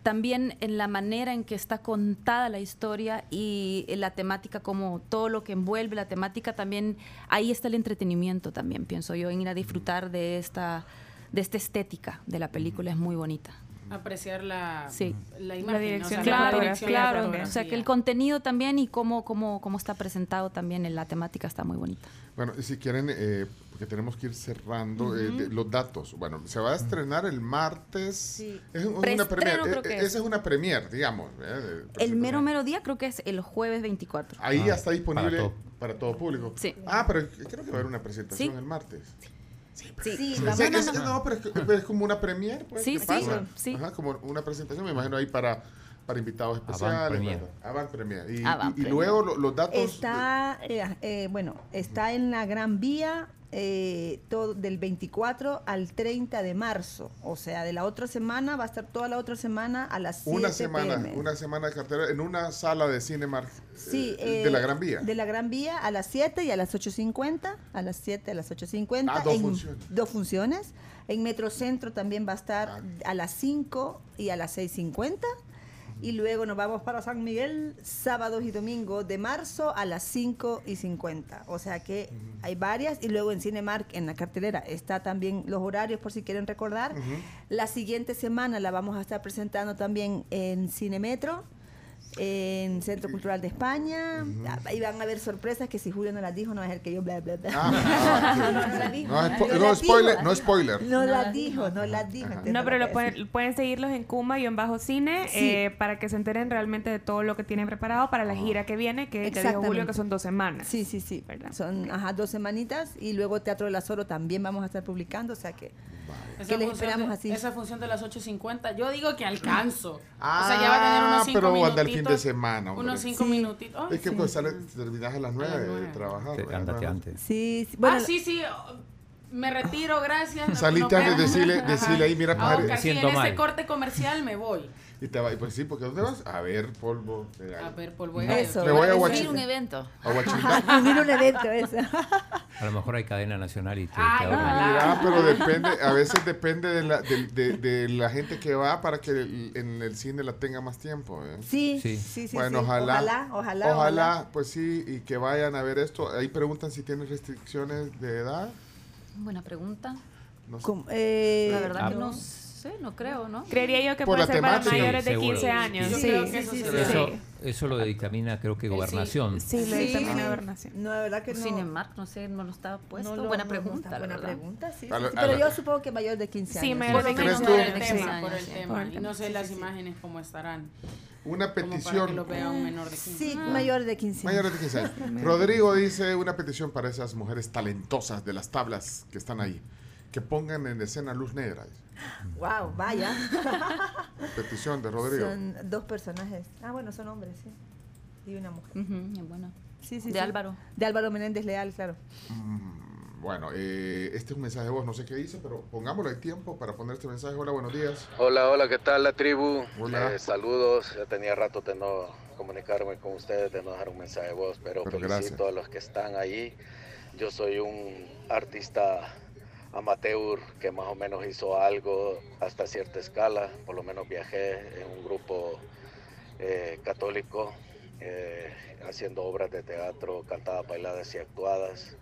también en la manera en que está contada la historia y la temática, como todo lo que envuelve la temática, también ahí está el entretenimiento también, pienso yo, en ir a disfrutar de esta, de esta estética de la película, es muy bonita. Apreciar la, Sí. la imagen. dirección o sea, la Claro, dirección de la claro. O sea, que el contenido también y cómo, cómo, cómo está presentado también en la temática está muy bonita. Bueno, y si quieren, eh, porque tenemos que ir cerrando eh, de- los datos. Bueno, se va a estrenar el martes. Sí. Es un- una premier. creo eh, que eh, es. Esa es una premier, digamos. eh, El mero mero día creo que es el jueves 24. Ahí Ah, ya está disponible para para todo. todo, público. Sí. Ah, pero creo que va a haber una presentación Sí. el martes. Sí, Sí, Sí, vamos- es- no, pero es, que- pero es como una premier, pues, Sí, ¿qué sí, pasa? sí. Ajá, como una presentación, me imagino ahí para, para invitados especiales. premier. Avant premier. Y, Avant y- y premier. luego lo- los datos. Está, eh, eh, bueno, está en la Gran Vía eh, todo, del 24 al 30 de marzo. O sea, de la otra semana, va a estar toda la otra semana a las 7 una semana, PM. una semana de cartera en una sala de Cinemark Sí, eh, eh, de la Gran Vía. De la Gran Vía a las 7 y a las 8.50. A las 7 a las 8.50. Ah, dos en- funciones. Dos funciones. En Metrocentro también va a estar Ah. a las 5 y a las 6.50. Y luego nos vamos para San Miguel, sábados y domingos de marzo a las 5 y 50. O sea que hay varias. Y luego en Cinemark, en la cartelera, está también los horarios por si quieren recordar. La siguiente semana la vamos a estar presentando también en Cinemetro, en Centro Cultural de España. Ahí van a haber sorpresas que si Julio no las dijo, no va a ser que yo bla, bla, bla. Ah, ah, no, no las dijo. No, No no las spoiler, dijo. no spoiler. No las dijo, no las dijo. No, pero lo pueden, pueden seguirlos en Kuma y en Bajo Cine Sí. eh, para que se enteren realmente de todo lo que tienen preparado para la gira que viene, que ya dijo Julio que son dos semanas. Sí, sí, sí. ¿Verdad? Son ajá, dos semanitas y luego Teatro del Azoro también vamos a estar publicando, o sea que Esa ¿Qué les función esperamos de- así? Esa función de las 8.50, yo digo que alcanzo. Ah, o sea, ya va a tener unos 5 pero minutitos. anda el fin de semana, hombre. Unos 5 Sí. minutitos. Ay, Es que sí. pues sale, terminas a las 9 de nueve. trabajar. Te- ¿verdad? Ándate antes. sí, sí. Bueno, ah, sí, sí. Me retiro, gracias. nos antes, Ajá. decile ahí, mira, padre. Sí, Siento en este mal. corte comercial me voy. Y te va, y pues sí, porque ¿dónde vas? A ver, polvo. de gallo. A ver, polvo de gallo. Eso. Me voy a Huachicol. un evento. A unir un evento eso. A lo mejor hay cadena nacional y te, Ay, te ojalá. Mira, pero depende, a veces depende de la, de, de- de la gente que va para que el- en el cine la tenga más tiempo. ¿eh? Sí, Sí. sí, sí. bueno, sí. ojalá, Ojalá, ojalá. ojalá. pues sí, y que vayan a ver esto. Ahí preguntan si tienen restricciones de edad. Buena pregunta. No sé. Eh, La verdad Ah. que no sé, no creo, ¿no? Creería yo que Por puede la ser para temática. mayores de Sí, seguro. 15 años. Sí, sí, eso sí, sí sí, Eso, sí. eso lo dictamina creo que gobernación. Sí, lo Sí. dictamina gobernación. No, de verdad que no. Cinemark, no sé, no lo estaba puesto. no lo- buena no, no pregunta, la buena pregunta, sí. A sí, lo- sí, a pero yo supongo que mayor de 15 Sí, años. mayor de Por lo 15 menos ¿Crees por el Sí, tema, por el sí, tema. Y no sé las imágenes cómo estarán. Una Como para que petición. lo vea un menor de 15. Sí, mayor de 15 años. Mayores de 15 años. Rodrigo dice una petición para esas mujeres talentosas de las tablas que están ahí. Que pongan en escena luz negra. Wow, vaya. Petición de Rodrigo. Son dos personajes. Ah, bueno, son hombres, sí. Y una mujer. Es bueno. Sí, sí, De sí. Álvaro. De Álvaro Menéndez Leal, claro. Mm, Bueno, eh, este es un mensaje de voz, no sé qué dice, pero pongámoslo hay tiempo para poner este mensaje. Hola, buenos días. Hola, hola, ¿qué tal la tribu? Hola. Eh, saludos, ya tenía rato de no comunicarme con ustedes, de no dejar un mensaje de voz, pero, Pero felicito gracias. a los que están ahí. Yo soy un artista amateur que más o menos hizo algo hasta cierta escala. Por lo menos viajé en un grupo eh, católico eh, haciendo obras de teatro, cantadas, bailadas y actuadas,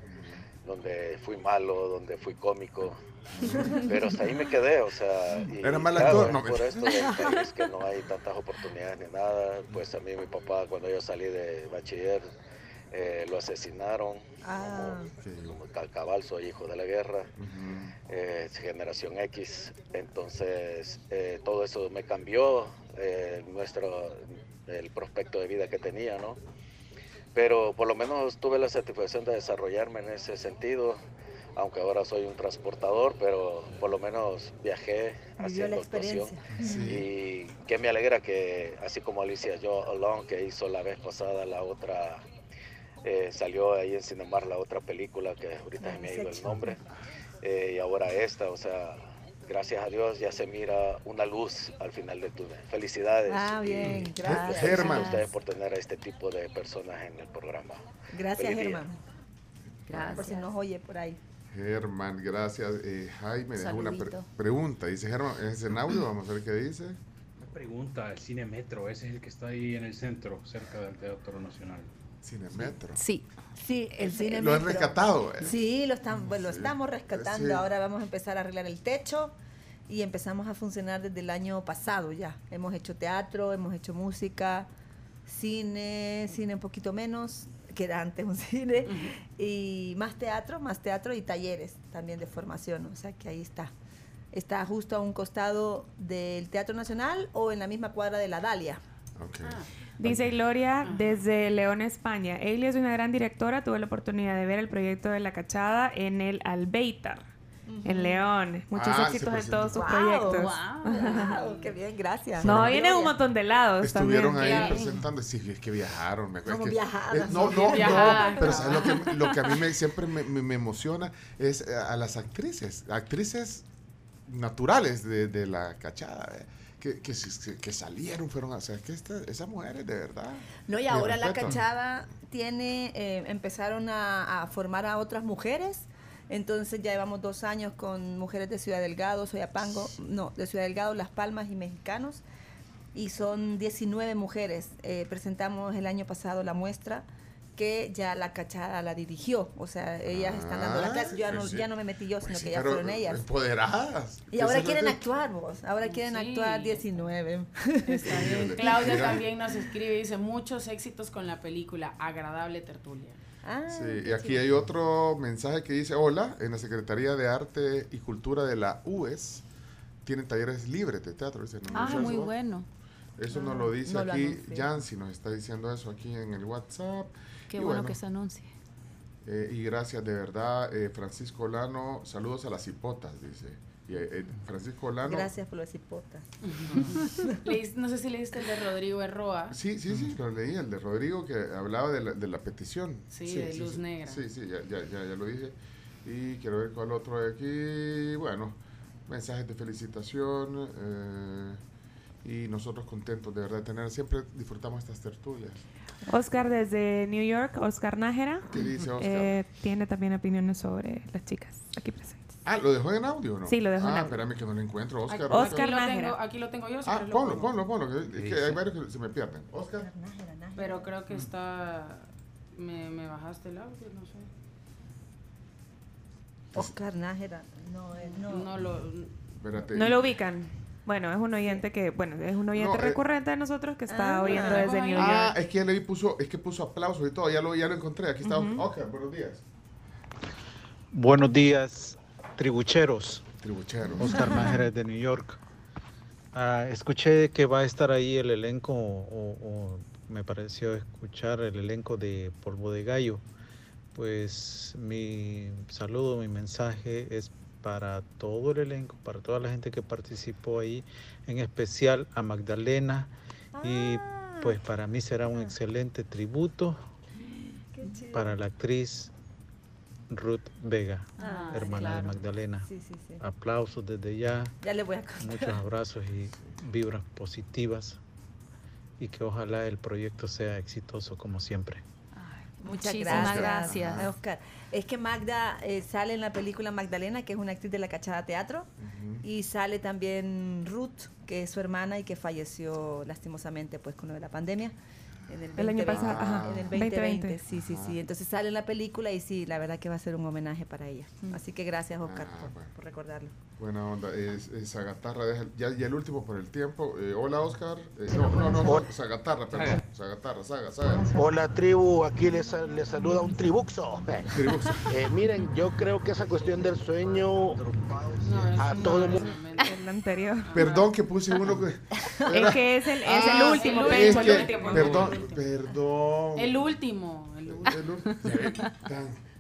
donde fui malo, donde fui cómico. Pero hasta ahí me quedé, o sea... y Era mal actor, es no. Por esto país que no hay tantas oportunidades ni nada, pues a mí mi papá cuando yo salí de bachiller eh, lo asesinaron. Ah. Como, cabal, soy hijo de la guerra, eh, generación X, entonces eh, todo eso me cambió eh, nuestro, el prospecto de vida que tenía, ¿no? Pero por lo menos tuve la satisfacción de desarrollarme en ese sentido, aunque ahora soy un transportador, pero por lo menos viajé haciendo actuación. experiencia. Y que me alegra que, así como Alicia Yo Alone, que hizo la vez pasada la otra, eh, salió ahí en Cinemar la otra película, que ahorita se me ha ido el nombre, eh, y ahora esta, o sea, gracias a Dios ya se mira una luz al final del túnel. Felicidades. Ah, bien, gracias. a ustedes por tener a este tipo de personas en el programa. Gracias. Germán. Por si nos oye por ahí. Germán, gracias. Eh, Jaime dejó una pre- pregunta. Dice Germán, ¿es en audio? Vamos a ver qué dice. Una pregunta, el Cine Metro, ese es el que está ahí en el centro, cerca del Teatro Nacional. Cine Metro. Sí. Sí, el cine Lo han rescatado, eh. Sí, lo, están, bueno, lo estamos rescatando. Sí. Ahora vamos a empezar a arreglar el techo y empezamos a funcionar desde el año pasado ya. Hemos hecho teatro, hemos hecho música, cine, cine un poquito menos, que era antes un cine, y más teatro, más teatro y talleres también de formación. O sea que ahí está. Está justo a un costado del Teatro Nacional o en la misma cuadra de la Dalia. Dice Gloria desde León, España. Ella es una gran directora. Tuve la oportunidad de ver el proyecto de La Cachada en el Albeitar, en León. Muchos Ah, éxitos en todos sus proyectos. guau, qué bien, gracias. No, vienen un montón de lados Estuvieron también. ahí presentando, sí, es que viajaron. Me acuerdo Como que- viajadas, eh, no, no, no, pero ¿sabes lo que, lo que a mí me, siempre me, me- me emociona es eh, a las actrices, actrices naturales de, de la cachada, eh, que, que, que- que salieron, fueron, a- o sea, que esta- esas mujeres de verdad. No, y ahora la cachada tiene, eh, empezaron a, a formar a otras mujeres. Entonces ya llevamos dos años con mujeres de Ciudad Delgado, Soyapango, no, de Ciudad Delgado, Las Palmas y mexicanos. Y son 19 mujeres. Eh, presentamos el año pasado la muestra que ya la cachada la dirigió. O sea, ellas están dando la clase. Yo ya no, sí. ya no me metí yo, sino Pues sí, que ya fueron ellas. Empoderadas. Y ahora quieren lo que- actuar vos, ahora quieren Sí. actuar 19. Está bien. Claudia también nos escribe y dice muchos éxitos con la película Agradable Tertulia. Sí, y aquí hay otro mensaje que dice, hola, en la Secretaría de Arte y Cultura de la UES tienen talleres libres de teatro. Dice, ¿no? Ah, muy bueno. Eso nos Ah, lo dice no lo aquí anuncié. Yancy, nos está diciendo eso aquí en el WhatsApp. Qué bueno, que se anuncie. eh, y gracias de verdad, eh, Francisco Lano, saludos a las hipotas, dice. Y, eh, Francisco Lano. Gracias por las hipotas. No sé si leíste el de Rodrigo Erroa. Sí, sí, sí, lo leí, el de Rodrigo que hablaba de la, de la petición. Sí, de Luz sí. Negra. Sí, sí, ya, ya, ya, ya lo dije. Y quiero ver cuál otro hay aquí. Bueno, mensajes de felicitación. eh, y nosotros contentos de verdad de tener, siempre disfrutamos estas tertulias. Oscar desde New York, Oscar Nájera. ¿Qué dice Oscar? eh, tiene también opiniones sobre las chicas aquí presentes. Ah, ¿lo dejó en audio o no? Sí, lo dejó en ah, audio. espérame que no lo encuentro. Oscar. Aquí, Oscar aquí lo Nájera. tengo, aquí lo tengo yo. Ah, ponlo, ponlo, ponlo. que- Es que hay varios que se me pierden. Oscar. Pero creo que está... Me, me bajaste el audio, no sé. Oscar Nájera. No, no. No lo... Espérate. No lo ubican. Bueno, es un oyente que, bueno, es un oyente No, eh, recurrente de nosotros que está Ah, oyendo desde. New Ah, York. es que ya le puso, es que puso aplausos y todo, ya lo, ya lo encontré. Aquí está Oscar, buenos días. Buenos días, tribucheros. Tribucheros. Oscar Nájera de New York. Ah, escuché que va a estar ahí el elenco, o, o me pareció escuchar el elenco de Polvo de Gallo. Pues mi saludo, mi mensaje es para todo el elenco, para toda la gente que participó ahí, en especial a Magdalena. Y pues para mí será un excelente tributo para la actriz Ruth Vega, Ah, hermana claro. de Magdalena. Sí, sí, sí. Aplausos desde ya, Ya le voy a contar. muchos abrazos y vibras positivas y que ojalá el proyecto sea exitoso como siempre. Muchas Muchísimas gracias, gracias. Oscar. Es que Magda eh, sale en la película Magdalena, que es una actriz de la Cachada Teatro, y sale también Ruth, que es su hermana y que falleció lastimosamente pues con lo de la pandemia. En el, El año 2020. pasado, ajá, En el 2020, 2020. sí, sí, sí. Entonces sale en la película y sí, la verdad que va a ser un homenaje para ella. Así que gracias, Oscar, Ah, por, bueno. por recordarlo. Buena onda. Es, es Zagatarra, deja- ya, ya el último por el tiempo. Eh, hola, Oscar. Eh, no, no, no, no, Zagatarra, perdón. Zagatarra, Zaga, Zaga. Hola tribu, aquí les, les saluda un tribuxo. Eh, miren, yo creo que esa cuestión del sueño a todo el mundo... El anterior. Perdón que puse uno que... Es que es el, es el Ah, último, es Pencho, el que- último. Perdón, perdón. El último. El, u- El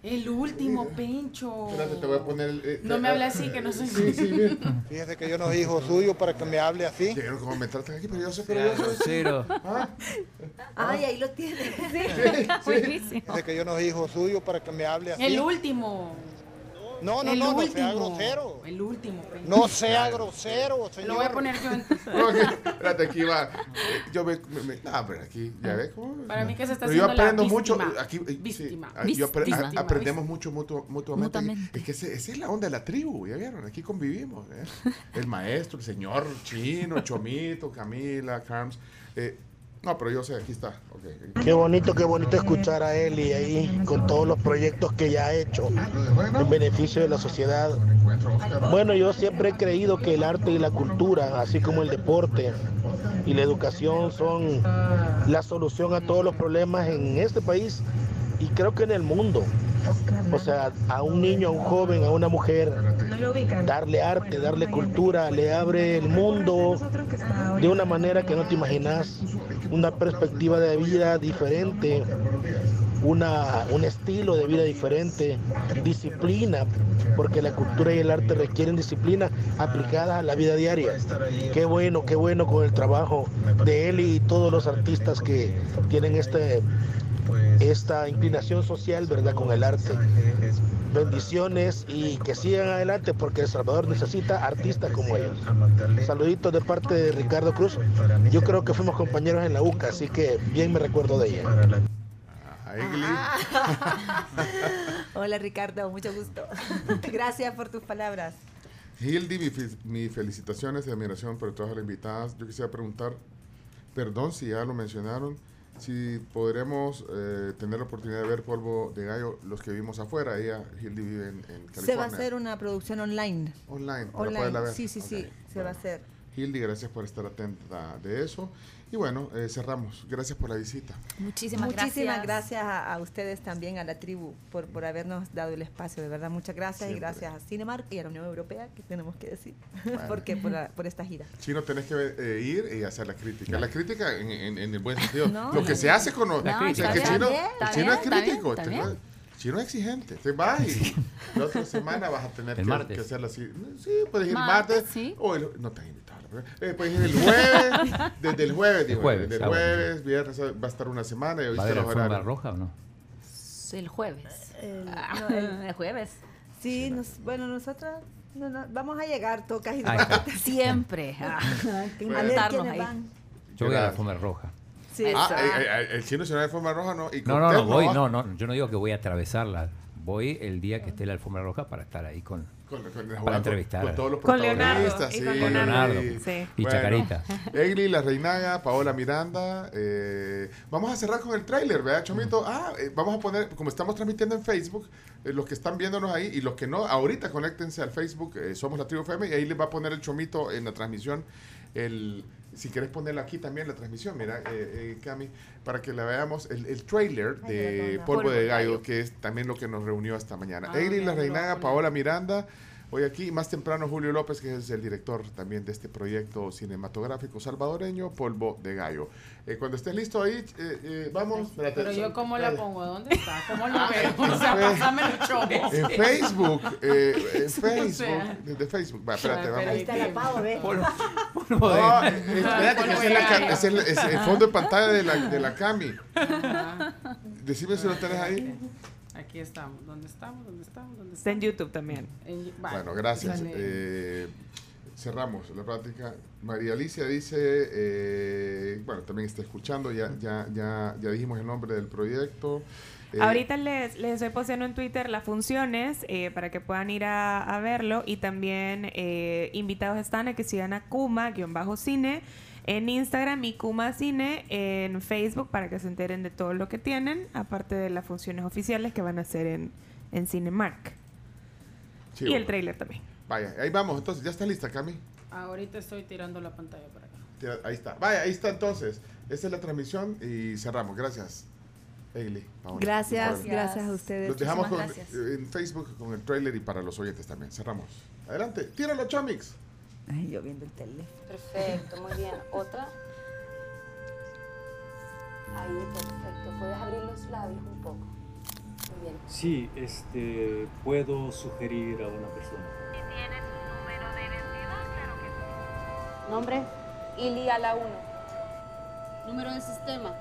el último, Pencho. Espérate, te voy a poner el... eh, No me hable así, que no soy Sí, sí, bien. Fíjese que yo no soy hijo suyo para que me hable así. Quiero como me tratan aquí, pero yo sé, pero yo soy... Cero. Ah, Ay, ahí lo tiene. Fíjese que yo no soy hijo suyo para que me hable así. El último. No, no, el no, no sea grosero. El último, Pencho. No sea grosero, señor. Lo voy a poner yo en... Ok, Espérate, aquí va. Eh, Yo me... me, me- ah, pero aquí, ya ves cómo... Para mí que se está Pero yo haciendo la aprendo mucho. víctima. Aquí, eh, sí, Víctima. ah, yo apre- Víctima. a- aprendemos mucho mutuo- mutuamente. Mutuamente. Es que ese- esa es la onda de la tribu, ya vieron, aquí convivimos. ¿eh? El maestro, el señor Chino, Chomito, Camila, Carms. Eh, no, pero yo sé, aquí está. Qué bonito, qué bonito escuchar a Eli ahí con todos los proyectos que ya ha hecho en beneficio de la sociedad. Bueno, yo siempre he creído que el arte y la cultura, así como el deporte y la educación son la solución a todos los problemas en este país y creo que en el mundo. O sea, a un niño, a un joven, a una mujer, darle arte, darle cultura, le abre el mundo de una manera que no te imaginas, una perspectiva de vida diferente, una, un estilo de vida diferente, disciplina, porque la cultura y el arte requieren disciplina aplicada a la vida diaria. Qué bueno, qué bueno con el trabajo de él y todos los artistas que tienen este, esta inclinación social, ¿verdad?, con el arte. Bendiciones y que sigan adelante porque El Salvador necesita artistas como ellos. Saluditos de parte de Ricardo Cruz. Yo creo que fuimos compañeros en la UCA, así que bien me recuerdo de ella. Hola, Ricardo, mucho gusto. Gracias por tus palabras. Hildy, mi, fe- mis felicitaciones y admiración por de las invitadas. Yo quisiera preguntar, perdón si ya lo mencionaron, si podremos eh, tener la oportunidad de ver Polvo de Gallo los que vivimos afuera. Ella, Hildy, vive en, en California. Se va a hacer una producción online. Online, para Online. poderla ver. Sí, sí, sí, se va a hacer. Hildy, gracias por estar atenta de eso. Y bueno, eh, cerramos. Gracias por la visita. Muchísimas, Muchísimas gracias. gracias a, a ustedes también, a la tribu, por, por habernos dado el espacio. De verdad, muchas gracias. Siempre. Y gracias a Cinemark y a la Unión Europea, que tenemos que decir. Bueno. porque por, la- por esta gira. Chino, tenés que eh, ir y hacer la crítica. La crítica en, en- en el buen sentido. No. Lo que se hace con los... No, o sea, que Chino, el bien, chino es está bien, crítico. está. Chino es exigente. Te vas y la otra semana vas a tener que, que hacerlo así. Sí, puedes ir Martes, martes. sí. O el, no te han invitado. Eh, puedes ir el jueves. desde el jueves, digo. jueves, desde el ah, bueno. jueves, viernes, va a estar una semana y ¿Va a viste haber los horarios. roja o no? El jueves. El, Ah, no, el- el jueves. sí, nos- bueno, nosotras no, no, vamos a llegar tocas y está. Siempre. Ah, quiénes ahí. van. Yo voy a la alfombra roja. Sí, Ah, eh, eh, el chino se va de forma roja, ¿no? Y No, no, no, voy, no, no, yo no digo que voy a atravesarla. Voy el día que esté la alfombra roja para estar ahí con, Con, con- para entrevistar. con todos los Con Leonardo, protagonistas, y sí. con Leonardo. Sí. y Chacarita. Egli, La Reinaga, Paola Miranda. eh, vamos a cerrar con el tráiler, ¿verdad, Chomito? Ah, eh, vamos a poner, como estamos transmitiendo en Facebook, eh, los que están viéndonos ahí y los que no, ahorita conéctense al Facebook, eh, Somos la Tribu FM, y ahí les va a poner el Chomito en la transmisión. El, si quieres ponerla aquí también, la transmisión, mira, eh, eh, Cami, para que la veamos, el, el trailer de. Polvo Polvo de Gallo, que es también lo que nos reunió esta mañana. Ah, Egli, ya, La Reinaga. Paola Miranda. Hoy aquí, más temprano, Julio López, que es el director también de este proyecto cinematográfico salvadoreño, Polvo de Gallo. Eh, cuando estés listo ahí, eh, eh, vamos. espérate, Pero yo, ¿cómo la pongo? ¿Dónde está? ¿Cómo lo Ah, veo? O sea, pues, pásame los chomos. En Facebook, eh, en O Facebook, sea. desde Facebook. Va, espérate, vamos. Ahí está la pavo, ¿ves? No, eh, espérate, que es, el, es el fondo de pantalla de la, de la Cami. Decime si lo tenés ahí. Aquí estamos. ¿Dónde estamos? ¿Dónde estamos? ¿Dónde Está en estamos? YouTube también. En- vale, Bueno, gracias. Eh, cerramos la práctica. María Alicia dice, eh, bueno, también está escuchando, ya, ya, ya, ya dijimos el nombre del proyecto. Eh, Ahorita les, les estoy posteando en Twitter las funciones eh, para que puedan ir a, a verlo y también eh, invitados están a que sigan a Kuma-cine en Instagram y Kuma Cine en Facebook para que se enteren de todo lo que tienen, aparte de las funciones oficiales que van a hacer en, en Cinemark. sí, y bueno. el trailer también. Vaya, ahí vamos, entonces, ¿ya está lista, Cami? Ahorita estoy tirando la pantalla para acá. Tira- Ahí está. Vaya, ahí está entonces. Esta es la transmisión y cerramos. Gracias. Paola. Gracias, gracias a ustedes. Los dejamos con- eh, en Facebook con el trailer y para los oyentes también. Cerramos. Adelante, tíralo, Chomix. Ay, yo viendo el teléfono. Perfecto, muy bien. Otra. Ahí, perfecto. Puedes abrir los labios un poco. Muy bien. Sí, este, puedo sugerir a una persona. Si tienes un número de identidad, claro que sí. Nombre, Ili a la 1. Número del sistema,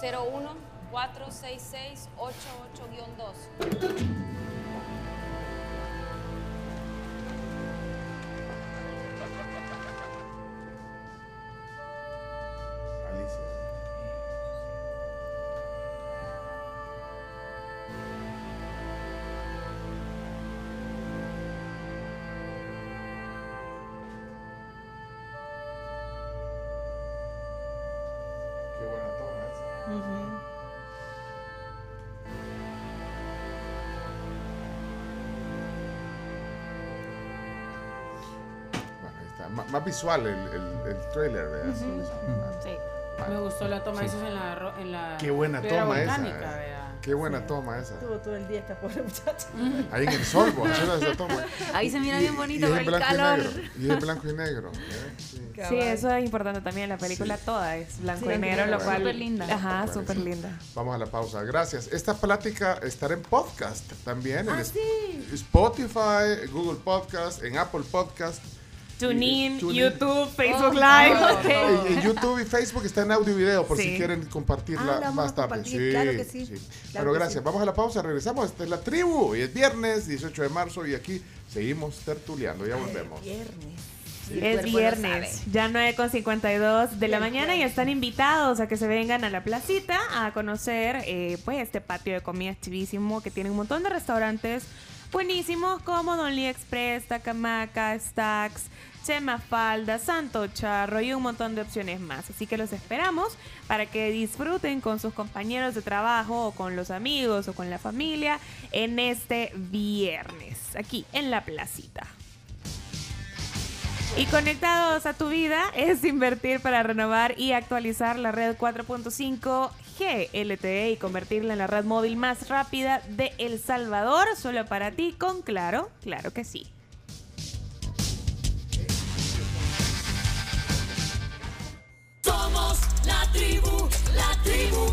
01 466 88 2 más visual el, el, el trailer, ¿verdad? Sí, Sí. Me gustó la toma Sí. esa en la, en la Qué buena toma esa. volcánica, eh. vea. Qué buena toma esa. Estuvo todo el día esta pobre muchacha. Ahí en el sol, haciendo esa toma. Ahí se mira bien bonito y por en el calor. Y, negro, y es en blanco y negro. ¿eh? Sí. Sí, eso es importante también. La película toda es blanco Sí, y negro, lo cual. Súper linda. Ajá, súper linda. Vamos a la pausa. Gracias. Esta plática estará en podcast también. Ah, en es- Spotify, Google Podcast, en Apple Podcast. TuneIn. YouTube, Facebook Oh, Live. YouTube y Facebook está en audio y video por si Sí. quieren compartirla Ah, más tarde. compartir, claro que sí. Claro que gracias. sí. Vamos a la pausa, regresamos. Esta es la tribu. Y es viernes, 18 de marzo, y aquí seguimos tertuleando. Ya volvemos. Viernes. Es viernes, ya 9.52 de la mañana y están invitados a que se vengan a la placita a conocer eh, pues este patio de comidas chivísimo que tiene un montón de restaurantes buenísimos como Don Lee Express, Tacamaca, Stacks, Chema Falda, Santo Charro y un montón de opciones más. Así que los esperamos para que disfruten con sus compañeros de trabajo o con los amigos o con la familia en este viernes, aquí en la placita. Y conectados a tu vida es invertir para renovar y actualizar la red 4.5 5G LTE y convertirla en la red móvil más rápida de El Salvador, solo para ti con Claro, claro que sí. Somos la tribu, la tribu